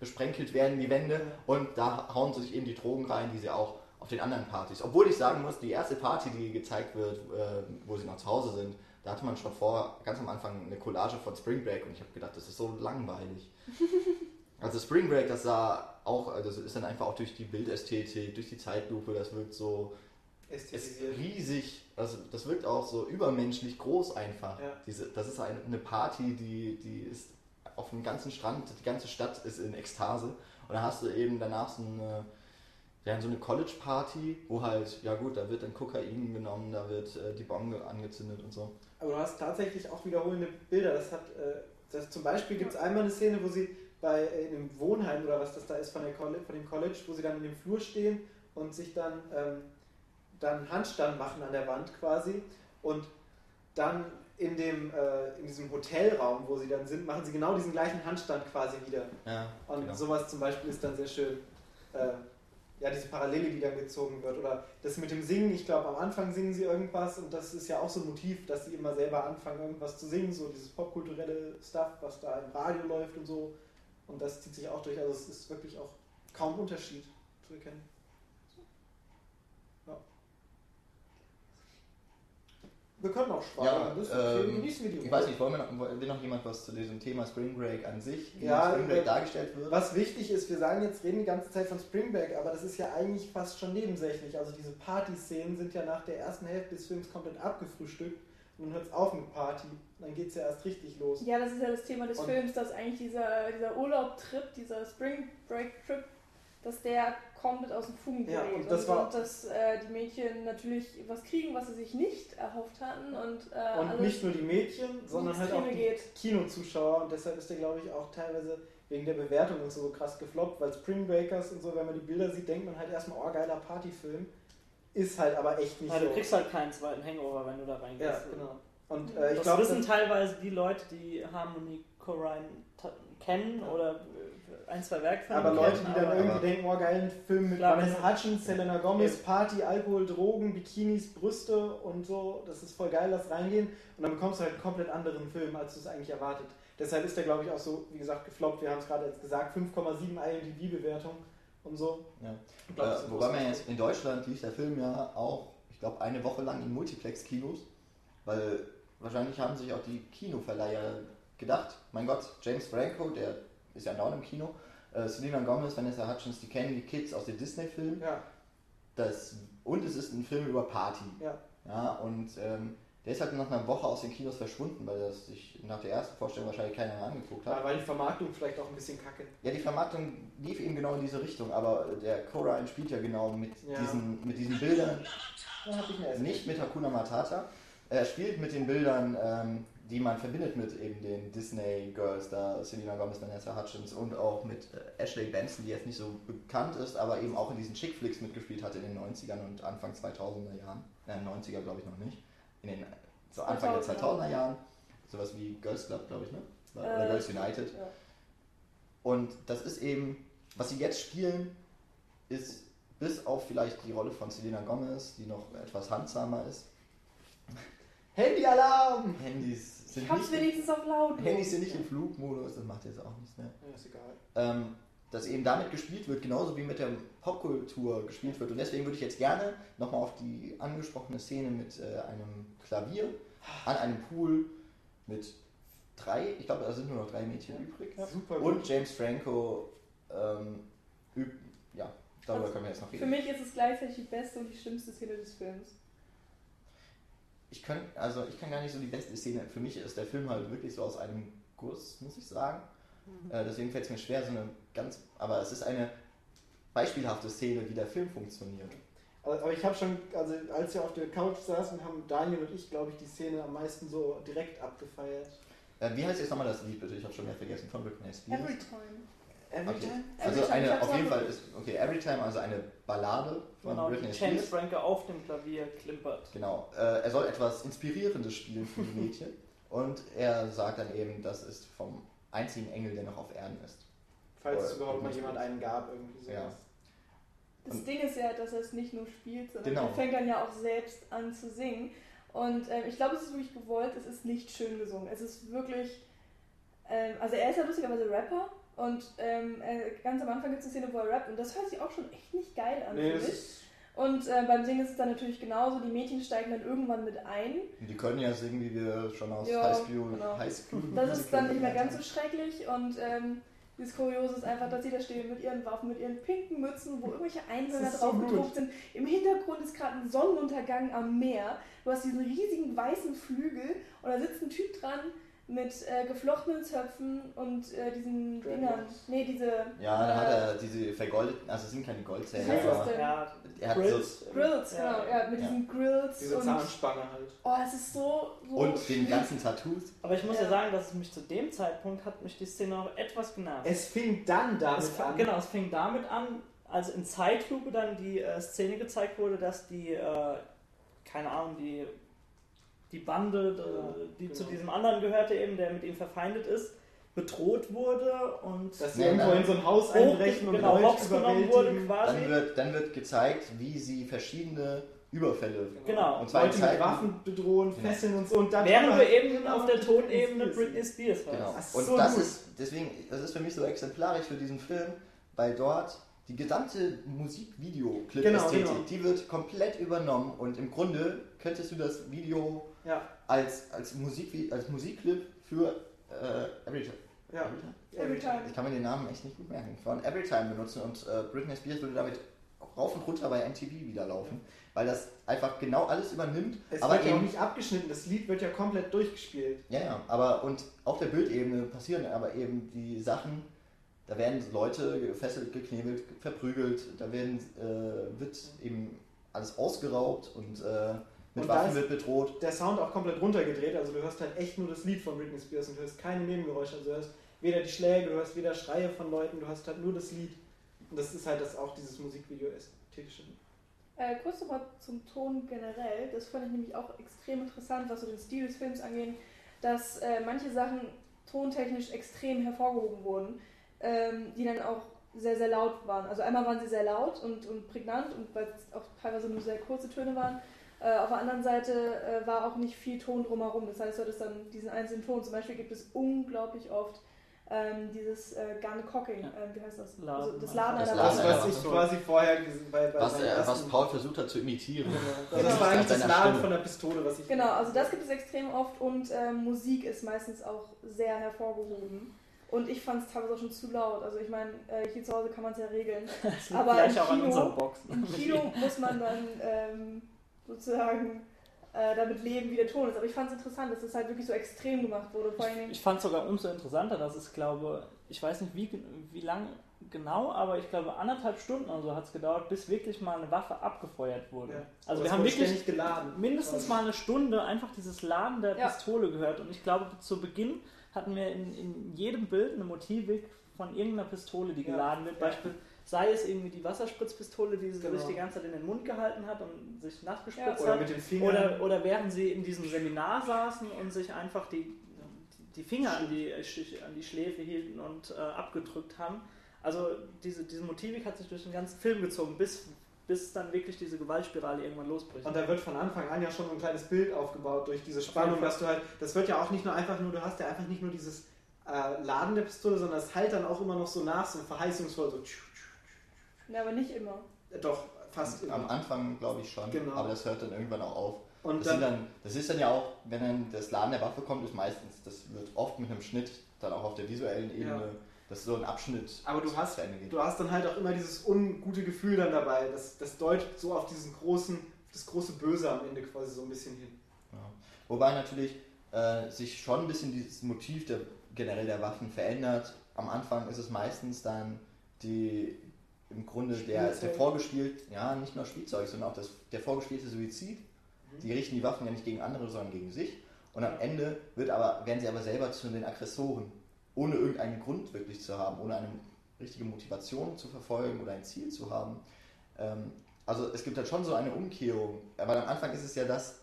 besprenkelt werden, die Wände. Und da hauen sie sich eben die Drogen rein, die sie auch auf den anderen Partys. Obwohl ich sagen muss, die erste Party, die gezeigt wird, äh, wo sie noch zu Hause sind, da hatte man schon vor, ganz am Anfang eine Collage von Spring Break und ich habe gedacht, das ist so langweilig. also Spring Break, das sah auch, also das ist dann einfach auch durch die Bildästhetik, durch die Zeitlupe, das wirkt so riesig, also das wirkt auch so übermenschlich groß einfach. Ja. Diese, das ist eine Party, die, die ist auf dem ganzen Strand, die ganze Stadt ist in Ekstase. Und dann hast du eben danach so eine, ja, so eine College-Party, wo halt, ja gut, da wird dann Kokain genommen, da wird äh, die Bombe angezündet und so. Aber du hast tatsächlich auch wiederholende Bilder. Das hat äh, Das, zum Beispiel gibt es einmal eine Szene, wo sie bei äh, in einem Wohnheim oder was das da ist von, der College, von dem College, wo sie dann in dem Flur stehen und sich dann, ähm, dann Handstand machen an der Wand quasi und dann in, dem, äh, in diesem Hotelraum, wo sie dann sind, machen sie genau diesen gleichen Handstand quasi wieder. Ja, und genau. sowas zum Beispiel ist dann sehr schön. Äh, ja, diese Parallele, die dann gezogen wird. Oder das mit dem Singen, ich glaube, am Anfang singen sie irgendwas und das ist ja auch so ein Motiv, dass sie immer selber anfangen, irgendwas zu singen, so dieses popkulturelle Stuff, was da im Radio läuft und so. Und das zieht sich auch durch. Also es ist wirklich auch kaum Unterschied zu erkennen. Wir können auch schweigen. Ja, das ist okay. ähm, Genießen wir die Ich weiß nicht, wollen wir noch, will noch jemand was zu diesem Thema Spring Break an sich, wie Ja, Spring Break äh, dargestellt wird? Was wichtig ist, wir sagen jetzt, reden die ganze Zeit von Spring Break, aber das ist ja eigentlich fast schon nebensächlich. Also diese Party-Szenen sind ja nach der ersten Hälfte des Films komplett abgefrühstückt und dann hört es auf mit Party. Dann geht es ja erst richtig los. Ja, das ist ja das Thema des Und- Films, dass eigentlich dieser, dieser Urlaub-Trip, dieser Spring Break-Trip, dass der komplett aus den Fugen Ja, gerät. und das war- und dass äh, die Mädchen natürlich was kriegen, was sie sich nicht erhofft hatten und, äh, Und nicht nur die Mädchen, sondern halt auch die geht. Kinozuschauer. Und deshalb ist der, glaube ich, auch teilweise wegen der Bewertung und so, so krass gefloppt, weil Spring Breakers und so, wenn man die Bilder sieht, denkt man halt erstmal, oh, geiler Partyfilm. Ist halt aber echt nicht Ja, so. du kriegst halt keinen zweiten Hangover, wenn du da reingehst. ja, genau. Und äh, ich das glaube, wissen teilweise die Leute, die Harmony Corrine kennen Ja. oder äh, ein, zwei Werke von Aber Leute, kennen, die dann aber- irgendwie aber- denken, oh geil, ein Film mit Klar, Vanessa Hutchins, Selena Gomez, Party, Alkohol, Drogen, Bikinis, Brüste und so, das ist voll geil, lass reingehen. Und dann bekommst du halt einen komplett anderen Film, als du es eigentlich erwartet. Deshalb ist der, glaube ich, auch so, wie gesagt, gefloppt. Wir haben es gerade jetzt gesagt, 5,7 IMDb-Bewertung und so. Ja. Ich glaub, das Äh, wobei man jetzt in Deutschland lief der Film ja auch, ich glaube, eine Woche lang in Multiplex-Kinos, weil wahrscheinlich haben sich auch die Kinoverleiher gedacht, mein Gott, James Franco, der ist ja dauernd im Kino, äh, Selena Gomez, Vanessa Hutchins, die kennen die Kids aus den Disney-Filmen, Ja, das, und es ist ein Film über Party. ja. Ja, und ähm, der ist halt nach einer Woche aus den Kinos verschwunden, weil das sich nach der ersten Vorstellung wahrscheinlich keiner mehr angeguckt hat. ja. Weil die Vermarktung vielleicht auch ein bisschen kacke. Ja, die Vermarktung lief eben genau in diese Richtung, aber der Coraline spielt ja genau mit, Ja. diesen, mit diesen Bildern, erst nicht mit Hakuna Matata. Er spielt mit den Bildern, ähm, die man verbindet mit eben den Disney Girls, da Selena Gomez, Vanessa Hutchins und auch mit äh, Ashley Benson, die jetzt nicht so bekannt ist, aber eben auch in diesen Chick Flicks mitgespielt hat in den 90ern und Anfang 2000er Jahren. Äh, 90er glaube ich noch nicht. In den so Anfang der 2000er. 2000er Jahren. Sowas wie Girls Club, glaube ich, ne? Oder Äh, Girls United. Ja. Und das ist eben, was sie jetzt spielen, ist bis auf vielleicht die Rolle von Selena Gomez, die noch etwas handsamer ist. Handyalarm! Handys sind Ich hab's nicht, wenigstens auf laut. Handys sind nicht im Flugmodus, das macht jetzt auch nichts mehr. Ja, ist egal. Ähm, dass eben damit gespielt wird, genauso wie mit der Popkultur gespielt wird. Und deswegen würde ich jetzt gerne nochmal auf die angesprochene Szene mit äh, einem Klavier an einem Pool mit drei, ich glaube, da sind nur noch drei Mädchen übrig. Super gut. Und James Franco ähm, übt, ja, darüber Also, können wir jetzt noch Für reden. mich ist es gleichzeitig die beste und die schlimmste Szene des Films. Ich kann, also ich kann gar nicht so die beste Szene, für mich ist der Film halt wirklich so aus einem Guss, muss ich sagen. Äh, deswegen fällt es mir schwer, so eine ganz, aber es ist eine beispielhafte Szene, wie der Film funktioniert. Aber, aber ich habe schon, also als wir auf der Couch saßen, haben Daniel und ich, glaube ich, die Szene am meisten so direkt abgefeiert. Äh, wie heißt jetzt nochmal das Lied bitte? Ich habe schon wieder vergessen, von Britney Spears. Every time. Every Okay. time? Also Every Time, ich eine, auf jeden Fall ist, okay, Every Time, also eine Ballade von Genau, die Britney James Spears. Franco auf dem Klavier klimpert. Genau, äh, er soll etwas Inspirierendes spielen für die Mädchen und er sagt dann eben, das ist vom einzigen Engel, der noch auf Erden ist. Falls es Oder- überhaupt mal jemand einen gab, irgendwie sowas. Ja. Das Und- Ding ist ja, dass er es nicht nur spielt, sondern Genau. er fängt dann ja auch selbst an zu singen. Und ähm, ich glaube, es ist wirklich gewollt, es ist nicht schön gesungen. Es ist wirklich. Ähm, also, er ist ja lustigerweise Rapper und ähm, äh, ganz am Anfang gibt es eine Szene, wo er rappt und das hört sich auch schon echt nicht geil an, Nee, finde das ich. ist, Und äh, beim Singen ist es dann natürlich genauso, die Mädchen steigen dann irgendwann mit ein. Die können ja singen, wie wir schon aus Ja, High School, genau. High School Das ist dann nicht mehr ganz so schrecklich und ähm, das Kuriose ist einfach, dass sie da stehen mit ihren Waffen, mit ihren pinken Mützen, wo irgendwelche so drauf gut. gedruckt sind. Im Hintergrund ist gerade ein Sonnenuntergang am Meer. Du hast diesen riesigen weißen Flügel und da sitzt ein Typ dran, mit äh, geflochtenen Zöpfen und äh, diesen Dingern. Nee, diese. Ja, da hat äh, er diese vergoldeten, also es sind keine Goldzähne, Wie heißt das denn? Ja, er hat Grills. so. Grills, Ja. genau, ja, mit Ja. diesen Grills Diese und. Zahnspange halt. Oh, es ist so. so Und den ganzen Tattoos. Aber ich muss ja. Ja. sagen, dass es mich zu dem Zeitpunkt hat mich die Szene auch etwas genervt. Es fing dann damit Es fang- an. Genau, es fing damit an, als in Zeitlupe dann die äh, Szene gezeigt wurde, dass die, äh, keine Ahnung, die, die Bande, äh, die genau. zu diesem anderen gehörte eben, der mit ihm verfeindet ist, bedroht wurde und Dass sie irgendwo dann- in so ein Haus einbrechen und genau, Hops genommen wurde quasi. Dann wird, dann wird gezeigt, wie sie verschiedene Überfälle. Genau. Und zwar Leute mit Waffen bedrohen, Genau. fesseln und so. Und dann Während kommt wir eben genau auf der Tonebene Spears. Britney Spears Genau. war. Das ist Und so das gut. ist, deswegen, das ist für mich so exemplarisch für diesen Film, weil dort die gesamte Musikvideoclip-Ästhetik, Genau, genau. die wird komplett übernommen und im Grunde könntest du das Video Ja, als, als, Musik, als Musikclip für äh, Everytime, ja. Everytime. ich kann mir den Namen echt nicht gut merken, von Everytime benutzen und äh, Britney Spears würde damit rauf und runter bei MTV wieder laufen, weil das einfach genau alles übernimmt, Es aber wird ja auch eben nicht abgeschnitten, das Lied wird ja komplett durchgespielt. Ja, ja, aber und auf der Bildebene passieren aber eben die Sachen, da werden Leute gefesselt, geknebelt, verprügelt, da werden, äh, wird eben alles ausgeraubt und äh, mit Und da Waffen wird bedroht. Der Sound auch komplett runtergedreht, also du hörst halt echt nur das Lied von Britney Spears und du hörst keine Nebengeräusche, also du hörst weder die Schläge, du hörst weder Schreie von Leuten, du hörst halt nur das Lied. Und das ist halt das auch dieses Musikvideo ästhetische. Äh, kurz nochmal zum Ton generell. Das fand ich nämlich auch extrem interessant, was so den Stil des Films angeht, dass äh, manche Sachen tontechnisch extrem hervorgehoben wurden, ähm, die dann auch sehr, sehr laut waren. Also einmal waren sie sehr laut und, und prägnant und weil es auch teilweise nur sehr kurze Töne waren. Äh, auf der anderen Seite äh, war auch nicht viel Ton drumherum. Das heißt, du hattest dann diesen einzelnen Ton. Zum Beispiel gibt es unglaublich oft ähm, dieses äh, Gun Cocking, Ja. äh, wie heißt das? Laden. Also das Laden Das einer Laden Das, was ich quasi vorher gesehen bei, bei Was, er, was ersten- Paul versucht hat zu imitieren. Genau. Ja, Das war eigentlich das Laden Stimme. von der Pistole, was ich. Genau, also das gibt es extrem oft und ähm, Musik ist meistens auch sehr hervorgehoben. Und ich fand es teilweise auch schon zu laut. Also ich meine, äh, hier zu Hause kann man es ja regeln. Das Aber im auch an Kino- unseren Boxen. Im Kino muss man dann ähm, sozusagen äh, damit leben, wie der Ton ist. Aber ich fand es interessant, dass es halt wirklich so extrem gemacht wurde. Vor Dingen, Ich fand es sogar umso interessanter, dass es, glaube ich, weiß nicht wie, wie lang genau, aber ich glaube anderthalb Stunden oder so hat es gedauert, bis wirklich mal eine Waffe abgefeuert wurde. Ja. Also wir haben wirklich mindestens mal eine Stunde einfach dieses Laden der Ja. Pistole gehört. Und ich glaube, zu Beginn hatten wir in, in jedem Bild eine Motivik von irgendeiner Pistole, die Ja. geladen wird. Ja. Sei es irgendwie die Wasserspritzpistole, die sie Genau. sich die ganze Zeit in den Mund gehalten hat und sich nass Ja. Oder hat. mit den Fingern. Oder, oder während sie in diesem Seminar saßen und sich einfach die, die Finger an die, an die Schläfe hielten und äh, abgedrückt haben. Also diese, diese Motivik hat sich durch den ganzen Film gezogen, bis, bis dann wirklich diese Gewaltspirale irgendwann losbricht. Und da wird von Anfang an ja schon ein kleines Bild aufgebaut durch diese Spannung, dass du halt, das wird ja auch nicht nur einfach nur, du hast ja einfach nicht nur dieses äh, Laden der Pistole, sondern es halt dann auch immer noch so nach, so verheißungsvoll, so tsch, na, aber nicht immer. tsch. doch fast Am immer. Anfang glaube ich schon, Genau. aber das hört dann irgendwann auch auf. Und Das, sind dann, dann, das ist dann ja auch, wenn dann das Laden der Waffe kommt, ist meistens, das wird oft mit einem Schnitt dann auch auf der visuellen Ebene, Ja. dass so ein Abschnitt Aber du hast- zu Ende geht. du hast dann halt auch immer dieses ungute Gefühl dann dabei, das, das deutet so auf diesen großen, das große Böse am Ende quasi so ein bisschen hin. Ja. Wobei natürlich äh, sich schon ein bisschen dieses Motiv der, generell der Waffen verändert. Am Anfang ist es meistens dann die im Grunde der, der vorgespielt, ja, nicht nur Spielzeug, sondern auch das, der vorgespielte Suizid. Mhm. Die richten die Waffen ja nicht gegen andere, sondern gegen sich. Und am Ende wird aber, werden sie aber selber zu den Aggressoren, ohne irgendeinen Grund wirklich zu haben, ohne eine richtige Motivation zu verfolgen oder ein Ziel zu haben. Ähm, also es gibt halt schon so eine Umkehrung. Aber am Anfang ist es ja das,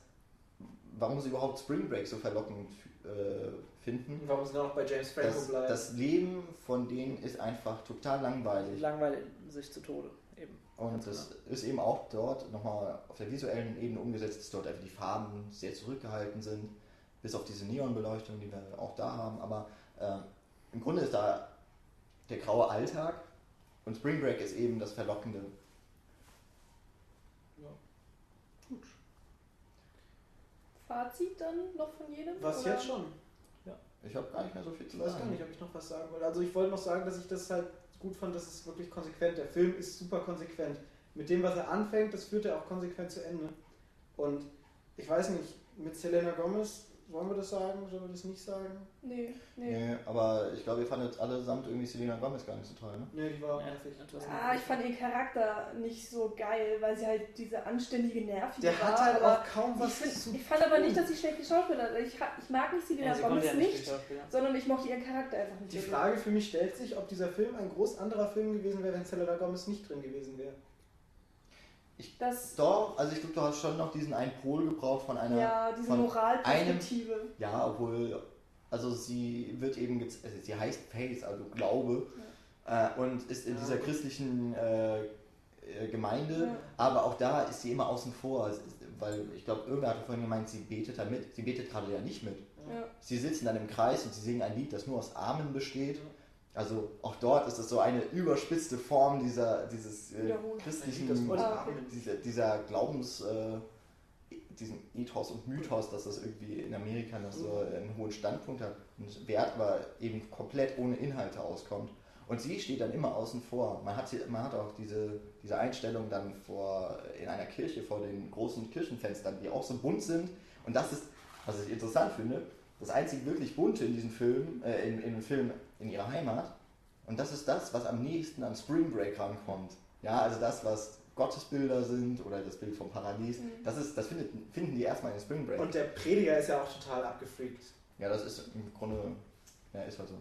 warum sie überhaupt Spring Break so verlockend äh, finden. Und warum sie dann auch bei James Franco Das, bleiben. das Leben von denen ist einfach total Die langweilig. langweilen sich zu Tode. Eben. Und das ist eben auch dort nochmal auf der visuellen Ebene umgesetzt, dass dort einfach die Farben sehr zurückgehalten sind, bis auf diese Neonbeleuchtung, die wir auch da haben. Aber äh, im Grunde ist da der graue Alltag und Spring Break ist eben das Verlockende. Fazit dann noch von jedem? Was oder? jetzt schon? Ich habe gar nicht mehr so viel zu Ich weiß sagen. gar nicht, ob ich noch was sagen wollte. Also ich wollte noch sagen, dass ich das halt gut fand, dass es wirklich konsequent. Der Film ist super konsequent. Mit dem, was er anfängt, das führt er auch konsequent zu Ende. Und ich weiß nicht, mit Selena Gomez Wollen wir das sagen? Sollen wir das nicht sagen? Nee, nee. Nee, aber ich glaube, ihr fandet allesamt irgendwie Selena Gomez gar nicht so toll, ne? Nee, die war Ja, nervig. etwas Ah, ich fand ihren Charakter nicht so geil, weil sie halt diese anständige Nervige Der war. hat halt aber auch kaum ich, was find, zu ich fand aber nicht, dass sie schlecht geschauspielert hat. Ich, ich mag nicht Ja, Selena sie konnte Gomez ja nicht sondern ich mochte ihren Charakter einfach nicht. Die Frage für mich stellt sich, ob dieser Film ein groß anderer Film gewesen wäre, wenn Selena Gomez nicht drin gewesen wäre. Gut. Das, Doch, also ich glaube, du hast schon noch diesen einen Pol gebraucht von einer. ja, diese Moralperspektive. Ja, obwohl, also sie wird eben, also sie heißt Faith, also Glaube, äh, und ist in Ja. dieser christlichen äh, äh, Gemeinde, Ja. aber auch da ist sie immer außen vor, ist- weil ich glaube, irgendwer hatte vorhin gemeint, sie betet da mit, sie betet gerade ja nicht mit. Ja. Sie sitzen dann im Kreis und sie singen ein Lied, das nur aus Amen besteht. Also auch dort ist es so eine überspitzte Form dieser, dieses äh, christlichen, Das Ah, dieser, dieser Glaubens, äh, diesen Ethos und Mythos, dass das irgendwie in Amerika noch so einen hohen Standpunkt hat und Wert aber eben komplett ohne Inhalte auskommt. Und sie steht dann immer außen vor. Man hat, sie, man hat auch diese, diese Einstellung dann vor, in einer Kirche vor den großen Kirchenfenstern, die auch so bunt sind. Und das ist, was ich interessant finde, das einzige wirklich Bunte in diesem Film, äh, in, in dem Film in ihrer Heimat. Und das ist das, was am nächsten an Spring Break rankommt. Ja, also das, was Gottesbilder sind oder das Bild vom Paradies, Mhm. das, ist, das findet, finden die erstmal in Spring Break. Und der Prediger ist ja auch total abgefreakt. ja, das ist im Grunde, ja, ist halt so.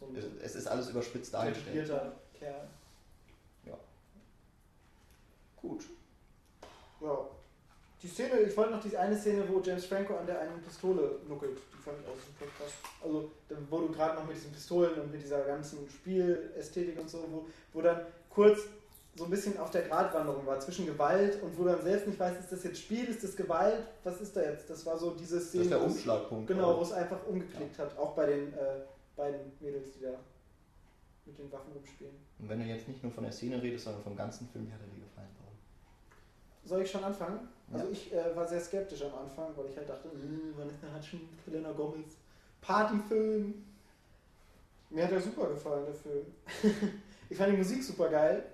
So Es, es ist alles überspitzt dargestellt. Kerl. Gut. Ja. Die Szene, ich wollte noch diese eine Szene, wo James Franco an der einen Pistole nuckelt. Die fand ich auch super krass. Also, wo du gerade noch mit diesen Pistolen und mit dieser ganzen Spielästhetik und so, wo, wo dann kurz so ein bisschen auf der Gratwanderung war zwischen Gewalt und wo du dann selbst nicht weißt, ist das jetzt Spiel, ist das Gewalt, was ist da jetzt? Das war so diese Das Szene. ist der Umschlagpunkt. Genau, wo es einfach umgeklickt hat. Auch bei den äh, beiden Mädels, die da mit den Waffen rumspielen. Und wenn du jetzt nicht nur von der Szene redest, sondern vom ganzen Film, wie hat er dir gefallen? Soll ich schon anfangen? Also Ja. ich äh, war sehr skeptisch am Anfang, weil ich halt dachte, "Hm, Vanessa Hudgens, Helena Gomez, Partyfilm. Mir hat er super gefallen, der Film. ich fand die Musik super geil.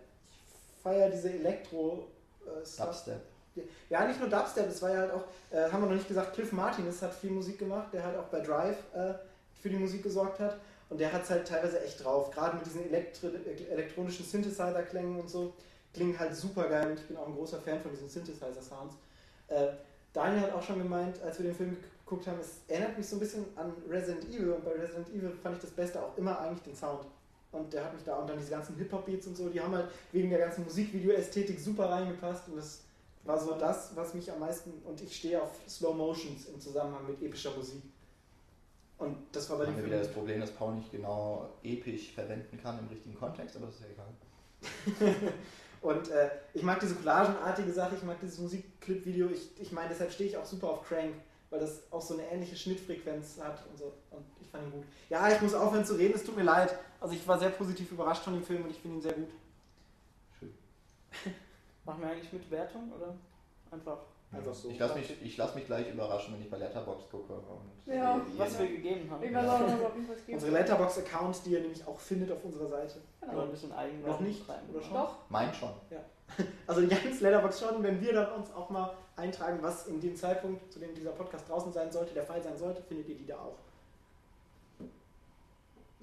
Ich feiere diese Elektro äh, Stuff. Dubstep. Ja, nicht nur Dubstep, es war ja halt auch, äh, haben wir noch nicht gesagt, Cliff Martinez hat viel Musik gemacht, der halt auch bei Drive äh, für die Musik gesorgt hat. Und der hat es halt teilweise echt drauf, gerade mit diesen äh, elektronischen Synthesizer-Klängen und so. Klingen halt super geil und ich bin auch ein großer Fan von diesen Synthesizer-Sounds. Äh, Daniel hat auch schon gemeint, als wir den Film geguckt haben, es erinnert mich so ein bisschen an Resident Evil und bei Resident Evil fand ich das Beste auch immer eigentlich den Sound. Und der hat mich da, und dann diese ganzen Hip-Hop-Beats und so, die haben halt wegen der ganzen Musikvideo-Ästhetik super reingepasst und das war so das, was mich am meisten, und ich stehe auf Slow Motions im Zusammenhang mit epischer Musik. Und das war bei dem wir wieder das Film. Problem, dass Paul nicht genau episch verwenden kann im richtigen Kontext, aber das ist ja egal. Und äh, ich mag diese collagenartige Sache, ich mag dieses Musikclip-Video. Ich, ich meine, deshalb stehe ich auch super auf Crank, weil das auch so eine ähnliche Schnittfrequenz hat und so. Und ich fand ihn gut. Ja, ich muss aufhören zu reden, es tut mir leid. Also ich war sehr positiv überrascht von dem Film und ich finde ihn sehr gut. Schön. Machen wir eigentlich mit Wertung oder einfach Einfach so. Ich lasse mich, ich lass mich gleich überraschen, wenn ich bei Letterboxd gucke. Und Ja. was wir gegeben haben? Ich weiß auch. Unsere Letterbox-Account, die ihr nämlich auch findet auf unserer Seite. Oder ein bisschen eigen Noch nicht, oder schon? Doch, Mein schon. Also Jans Letterbox schon, wenn wir dann uns auch mal eintragen, was in dem Zeitpunkt, zu dem dieser Podcast draußen sein sollte, der Fall sein sollte, findet ihr die da auch.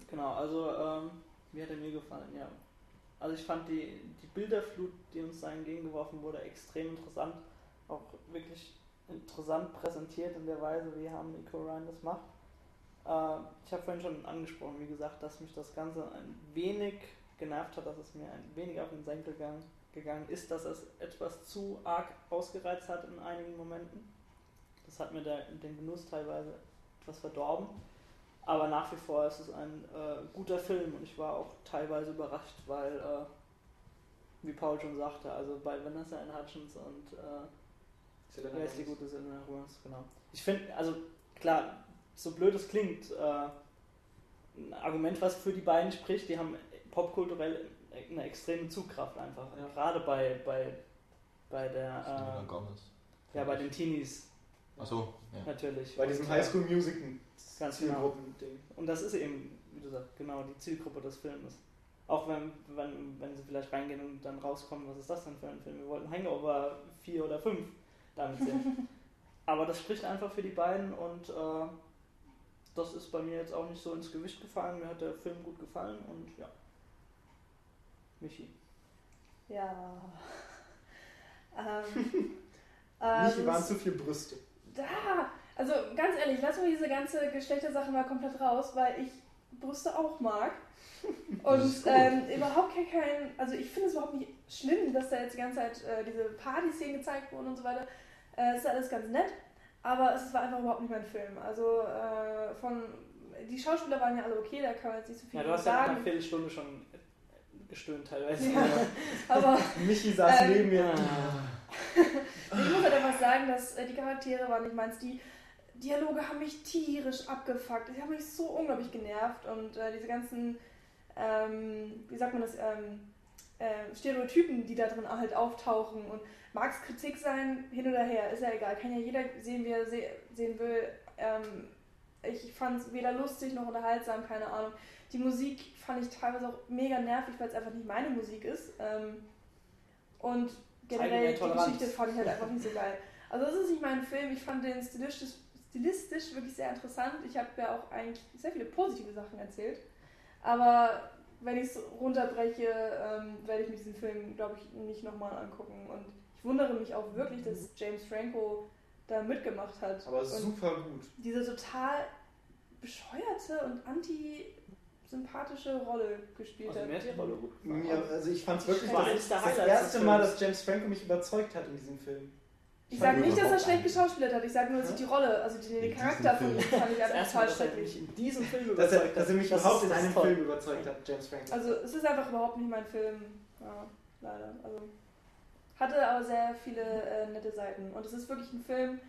Genau, also ähm, wie hat er mir gefallen, ja. Also ich fand die, die Bilderflut, die uns da entgegengeworfen wurde, extrem interessant. Auch wirklich interessant präsentiert in der Weise, wie Nico Ryan das macht. Äh, ich habe vorhin schon angesprochen, wie gesagt, dass mich das Ganze ein wenig genervt hat, dass es mir ein wenig auf den Senkel gegangen, gegangen ist, dass es etwas zu arg ausgereizt hat in einigen Momenten. Das hat mir der, den Genuss teilweise etwas verdorben. Aber nach wie vor ist es ein äh, guter Film und ich war auch teilweise überrascht, weil, äh, wie Paul schon sagte, also bei Vanessa Ann Hutchins und äh, wer ist die gute Selena Gomez, genau. Ich finde, also klar, so blöd es klingt, äh, ein Argument, was für die beiden spricht, die haben popkulturell eine extreme Zugkraft einfach. Ja. Gerade bei, bei, bei Selena der, Gomez. äh, ja, bei den Teenies Achso, ja. natürlich. Bei diesem Und, äh, Highschool Musical Ganz genau. Und das ist eben, wie du sagst, genau die Zielgruppe des Filmes. Auch wenn, wenn, wenn sie vielleicht reingehen und dann rauskommen, was ist das denn für ein Film? Wir wollten Hangover 4 oder 5 damit sehen. Aber das spricht einfach für die beiden und äh, das ist bei mir jetzt auch nicht so ins Gewicht gefallen. Mir hat der Film gut gefallen und ja. Michi. Ja. ähm, Michi waren zu viele Brüste. Da, also ganz ehrlich, lass mal diese ganze Geschlechtersache mal komplett raus, weil ich Brüste auch mag. Und ähm, überhaupt kein, also ich finde es überhaupt nicht schlimm, dass da jetzt die ganze Zeit äh, diese Party-Szenen gezeigt wurden und so weiter. Äh, ist alles ganz nett, aber es war einfach überhaupt nicht mein Film. Also äh, von, die Schauspieler waren ja alle okay, da kann man jetzt nicht so viel sagen. Ja, du hast sagen. ja nach einer Viertelstunde schon gestöhnt teilweise. Ja, aber Michi saß ähm, neben mir. ich muss halt einfach sagen, dass äh, die Charaktere waren nicht meins. Die Dialoge haben mich tierisch abgefuckt. Die haben mich so unglaublich genervt und äh, diese ganzen, ähm, wie sagt man das, ähm, äh, Stereotypen, die da drin halt auftauchen und mag es Kritik sein, hin oder her, ist ja egal. Kann ja jeder sehen, wie er se sehen will. Ähm, ich fand es weder lustig noch unterhaltsam, keine Ahnung. Die Musik fand ich teilweise auch mega nervig, weil es einfach nicht meine Musik ist. Ähm, und generell die Geschichte fand ich halt einfach nicht so geil. Also es ist nicht mein Film, ich fand den stilistisch, stilistisch wirklich sehr interessant. Ich habe ja auch eigentlich sehr viele positive Sachen erzählt. Aber wenn ich es runterbreche, ähm, werde ich mir diesen Film, glaube ich, nicht nochmal angucken. Und ich wundere mich auch wirklich, dass James Franco da mitgemacht hat. Aber super gut. Diese total bescheuerte und anti sympathische Rolle gespielt also hat. Mir hat die Rolle gut gefallen. Ja, also ich fand es wirklich das, das, das erste Mal, dass James Franco mich überzeugt hat in diesem Film. Ich sage nicht, dass er schlecht geschauspielert hat, ich sage nur, dass ich die Rolle, also den, den Charakter von ihm fand ich einfach total schrecklich. in diesem Film überzeugt dass er, dass er mich das überhaupt in einem toll. Film überzeugt hat, James Franco. Also es ist einfach überhaupt nicht mein Film, ja, leider. Also hatte aber sehr viele äh, nette Seiten und es ist wirklich ein Film,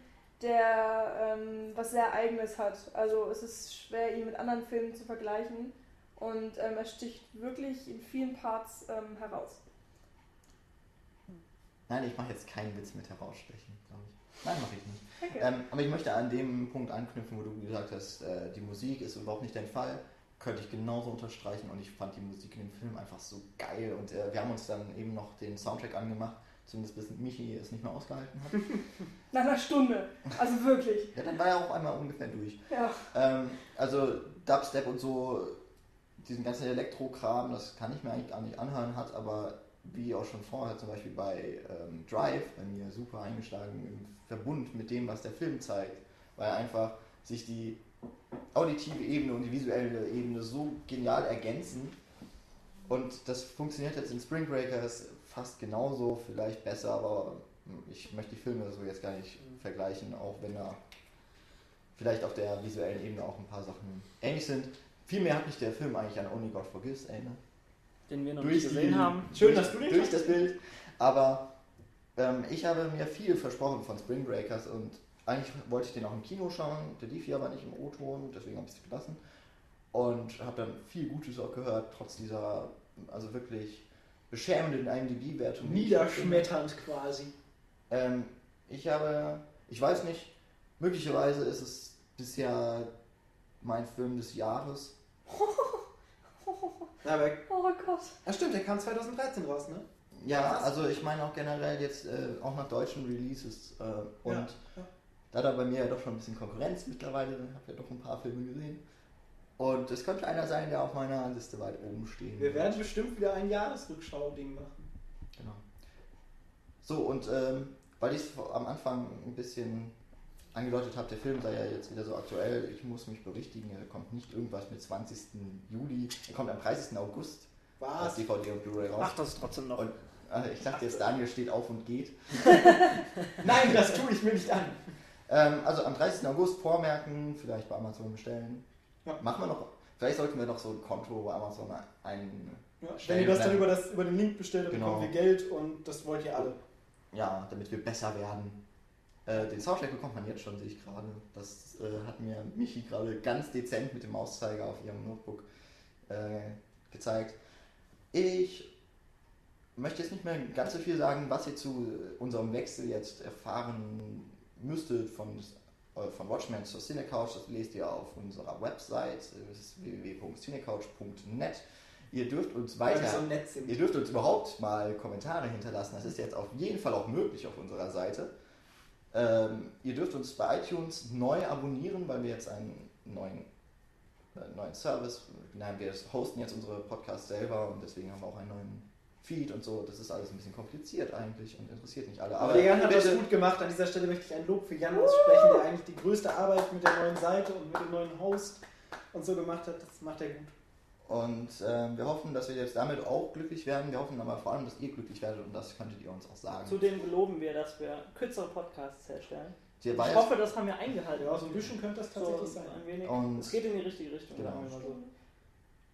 der ähm, was sehr Eigenes hat. Also es ist schwer, ihn mit anderen Filmen zu vergleichen und ähm, er sticht wirklich in vielen Parts ähm, heraus. Nein, ich mache jetzt keinen Witz mit herausstechen, glaube ich. Nein, mache ich nicht. Okay. Ähm, aber ich möchte an dem Punkt anknüpfen, wo du gesagt hast, äh, die Musik ist überhaupt nicht dein Fall. Könnte ich genauso unterstreichen und ich fand die Musik in dem Film einfach so geil. Und äh, wir haben uns dann eben noch den Soundtrack angemacht, zumindest bis Michi es nicht mehr ausgehalten hat. Nach einer Stunde, also wirklich. ja, dann war er auch einmal ungefähr durch. Ja. Ähm, also Dubstep und so, diesen ganzen Elektro-Kram, das kann ich mir eigentlich gar nicht anhören, hat aber wie auch schon vorher zum Beispiel bei ähm, Drive bei mir super eingeschlagen im Verbund mit dem, was der Film zeigt, weil einfach sich die auditive Ebene und die visuelle Ebene so genial ergänzen und das funktioniert jetzt in Spring Breakers fast genauso, vielleicht besser, aber ich möchte die Filme so jetzt gar nicht vergleichen, auch wenn da vielleicht auf der visuellen Ebene auch ein paar Sachen ähnlich sind. Vielmehr hat mich der Film eigentlich an Only God Forgives erinnert den wir noch nicht gesehen die, haben. Schön, dass du den Durch das Bild. Aber ähm, ich habe mir viel versprochen von Spring Breakers und eigentlich wollte ich den auch im Kino schauen. Der lief hier aber nicht im O-Ton, deswegen habe ich es gelassen. Und habe dann viel Gutes auch gehört, trotz dieser, also wirklich beschämenden IMDb-Wertung. Niederschmetternd quasi. Ähm, ich habe, ich weiß nicht, möglicherweise ist es bisher mein Film des Jahres. Aber, oh Gott. Ja, stimmt, der kam 2013 raus, ne? Ja, also ich meine auch generell jetzt äh, auch nach deutschen Releases äh, und ja, ja. da da bei mir ja doch schon ein bisschen Konkurrenz mittlerweile, ich habe ja doch ein paar Filme gesehen. Und es könnte einer sein, der auf meiner Liste weit oben stehen Wir werden bestimmt wieder ein Jahresrückschau-Ding machen. Genau. So, und ähm, weil ich es am Anfang ein bisschen angedeutet habe, der Film sei ja jetzt wieder so aktuell. Ich muss mich berichtigen, er kommt nicht irgendwas mit 20. Juli, er kommt am 30. August Was? auf DVD und Blu-ray raus. Ach, das trotzdem noch. Und, äh, ich dachte jetzt, Daniel steht auf und geht. Nein, das tue ich mir nicht an. Ähm, also am 30. August vormerken, vielleicht bei Amazon bestellen. Ja. Machen wir noch, vielleicht sollten wir noch so ein Konto bei Amazon ein. Ja, wenn ihr das dann über, das, über den Link bestellt, dann genau. bekommen wir Geld und das wollt ihr alle. Ja, damit wir besser werden. Äh, den Soundtrack bekommt man jetzt schon, sehe ich gerade. Das äh, hat mir Michi gerade ganz dezent mit dem Mauszeiger auf ihrem Notebook äh, gezeigt. Ich möchte jetzt nicht mehr ganz so viel sagen, was ihr zu unserem Wechsel jetzt erfahren müsstet von, äh, von Watchmen zur Cinecouch. Das lest ihr auf unserer Website www.cinecouch.net. Ihr dürft uns weiter, so ihr dürft uns überhaupt mal Kommentare hinterlassen. Das ist jetzt auf jeden Fall auch möglich auf unserer Seite. Ähm, ihr dürft uns bei iTunes neu abonnieren, weil wir jetzt einen neuen, äh, neuen Service, nein, wir hosten jetzt unsere Podcasts selber und deswegen haben wir auch einen neuen Feed und so. Das ist alles ein bisschen kompliziert eigentlich und interessiert nicht alle. Aber Aber der Jan hat das bitte- gut gemacht. An dieser Stelle möchte ich ein Lob für Jan aussprechen, der eigentlich die größte Arbeit mit der neuen Seite und mit dem neuen Host und so gemacht hat. Das macht er gut. Und ähm, wir hoffen, dass wir jetzt damit auch glücklich werden. Wir hoffen aber vor allem, dass ihr glücklich werdet und das könntet ihr uns auch sagen. Zudem geloben wir, dass wir kürzere Podcasts herstellen. Ich hoffe, das haben wir eingehalten. Ja, so ein bisschen könnte das So tatsächlich sein. ein wenig. Und- es geht in die richtige Richtung, Genau. sagen wir mal so.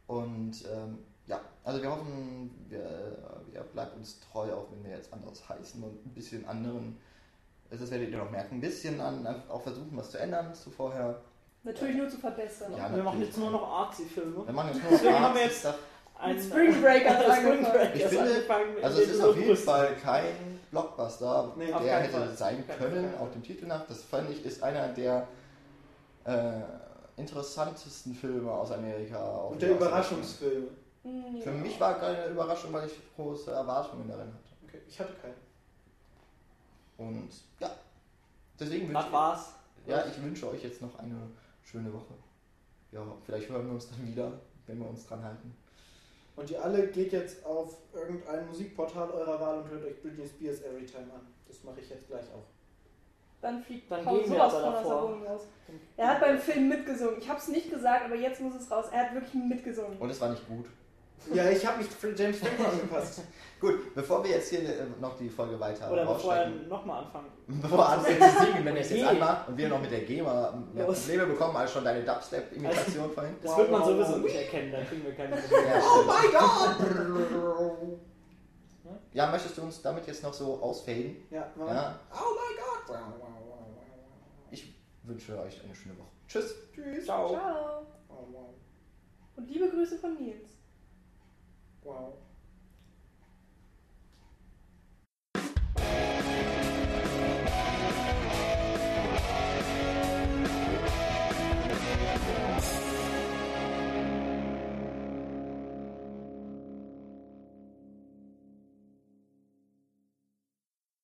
Und ähm, ja, also wir hoffen, wir, äh, ihr bleibt uns treu, auch wenn wir jetzt anders heißen und ein bisschen anderen, das werdet ihr noch merken, ein bisschen an, auch versuchen, was zu ändern zu vorher. Natürlich nur zu verbessern. Ja, wir machen jetzt nur noch Artsy-Filme. Wir machen jetzt nur Deswegen noch haben wir Arts, jetzt Stuff. Ein- Mit Spring Break hat Spring angefangen. Break Ich finde, Also es ist auf jeden. Fall kein Blockbuster, Nee, der hätte Fall. sein können, auf dem Titel nach. Das fand ich, ist einer der äh, interessantesten Filme aus Amerika. auch Und der wieder aus Überraschungsfilm. Mm, Für ja. mich war keine Überraschung, weil ich große Erwartungen darin hatte. Okay, ich hatte keinen. Und ja, deswegen wünsche ich, ja, ich wünsche euch jetzt noch eine schöne Woche. Ja, vielleicht hören wir uns dann wieder, wenn wir uns dran halten. Und ihr alle geht jetzt auf irgendein Musikportal eurer Wahl und hört euch Britney Spears Everytime an. Das mache ich jetzt gleich auch. Dann fliegt Dann Paul gehen wir sowas von aus der raus. Er hat beim Film mitgesungen. Ich habe es nicht gesagt, aber jetzt muss es raus. Er hat wirklich mitgesungen. Und es war nicht gut. Ja, ich habe mich für James Franco angepasst. Gut, bevor wir jetzt hier äh, noch die Folge weiter Oder bevor er aussteigen, nochmal anfangen. bevor er anfängt zu singen, wenn er es jetzt anmacht und wir noch mit der GEMA mehr. Probleme bekommen als schon deine Dubstep-Imitation vorhin. Das Wow, wird man wow, sowieso wow. nicht erkennen, dann kriegen wir keine Probleme. Ja, Oh stimmt. ja, möchtest du uns damit jetzt noch so ausfaden? Ja. Ja, Oh my god! ich wünsche euch eine schöne Woche. Tschüss. Tschüss. Ciao. Ciao. Oh. Und liebe Grüße von Nils. Wow.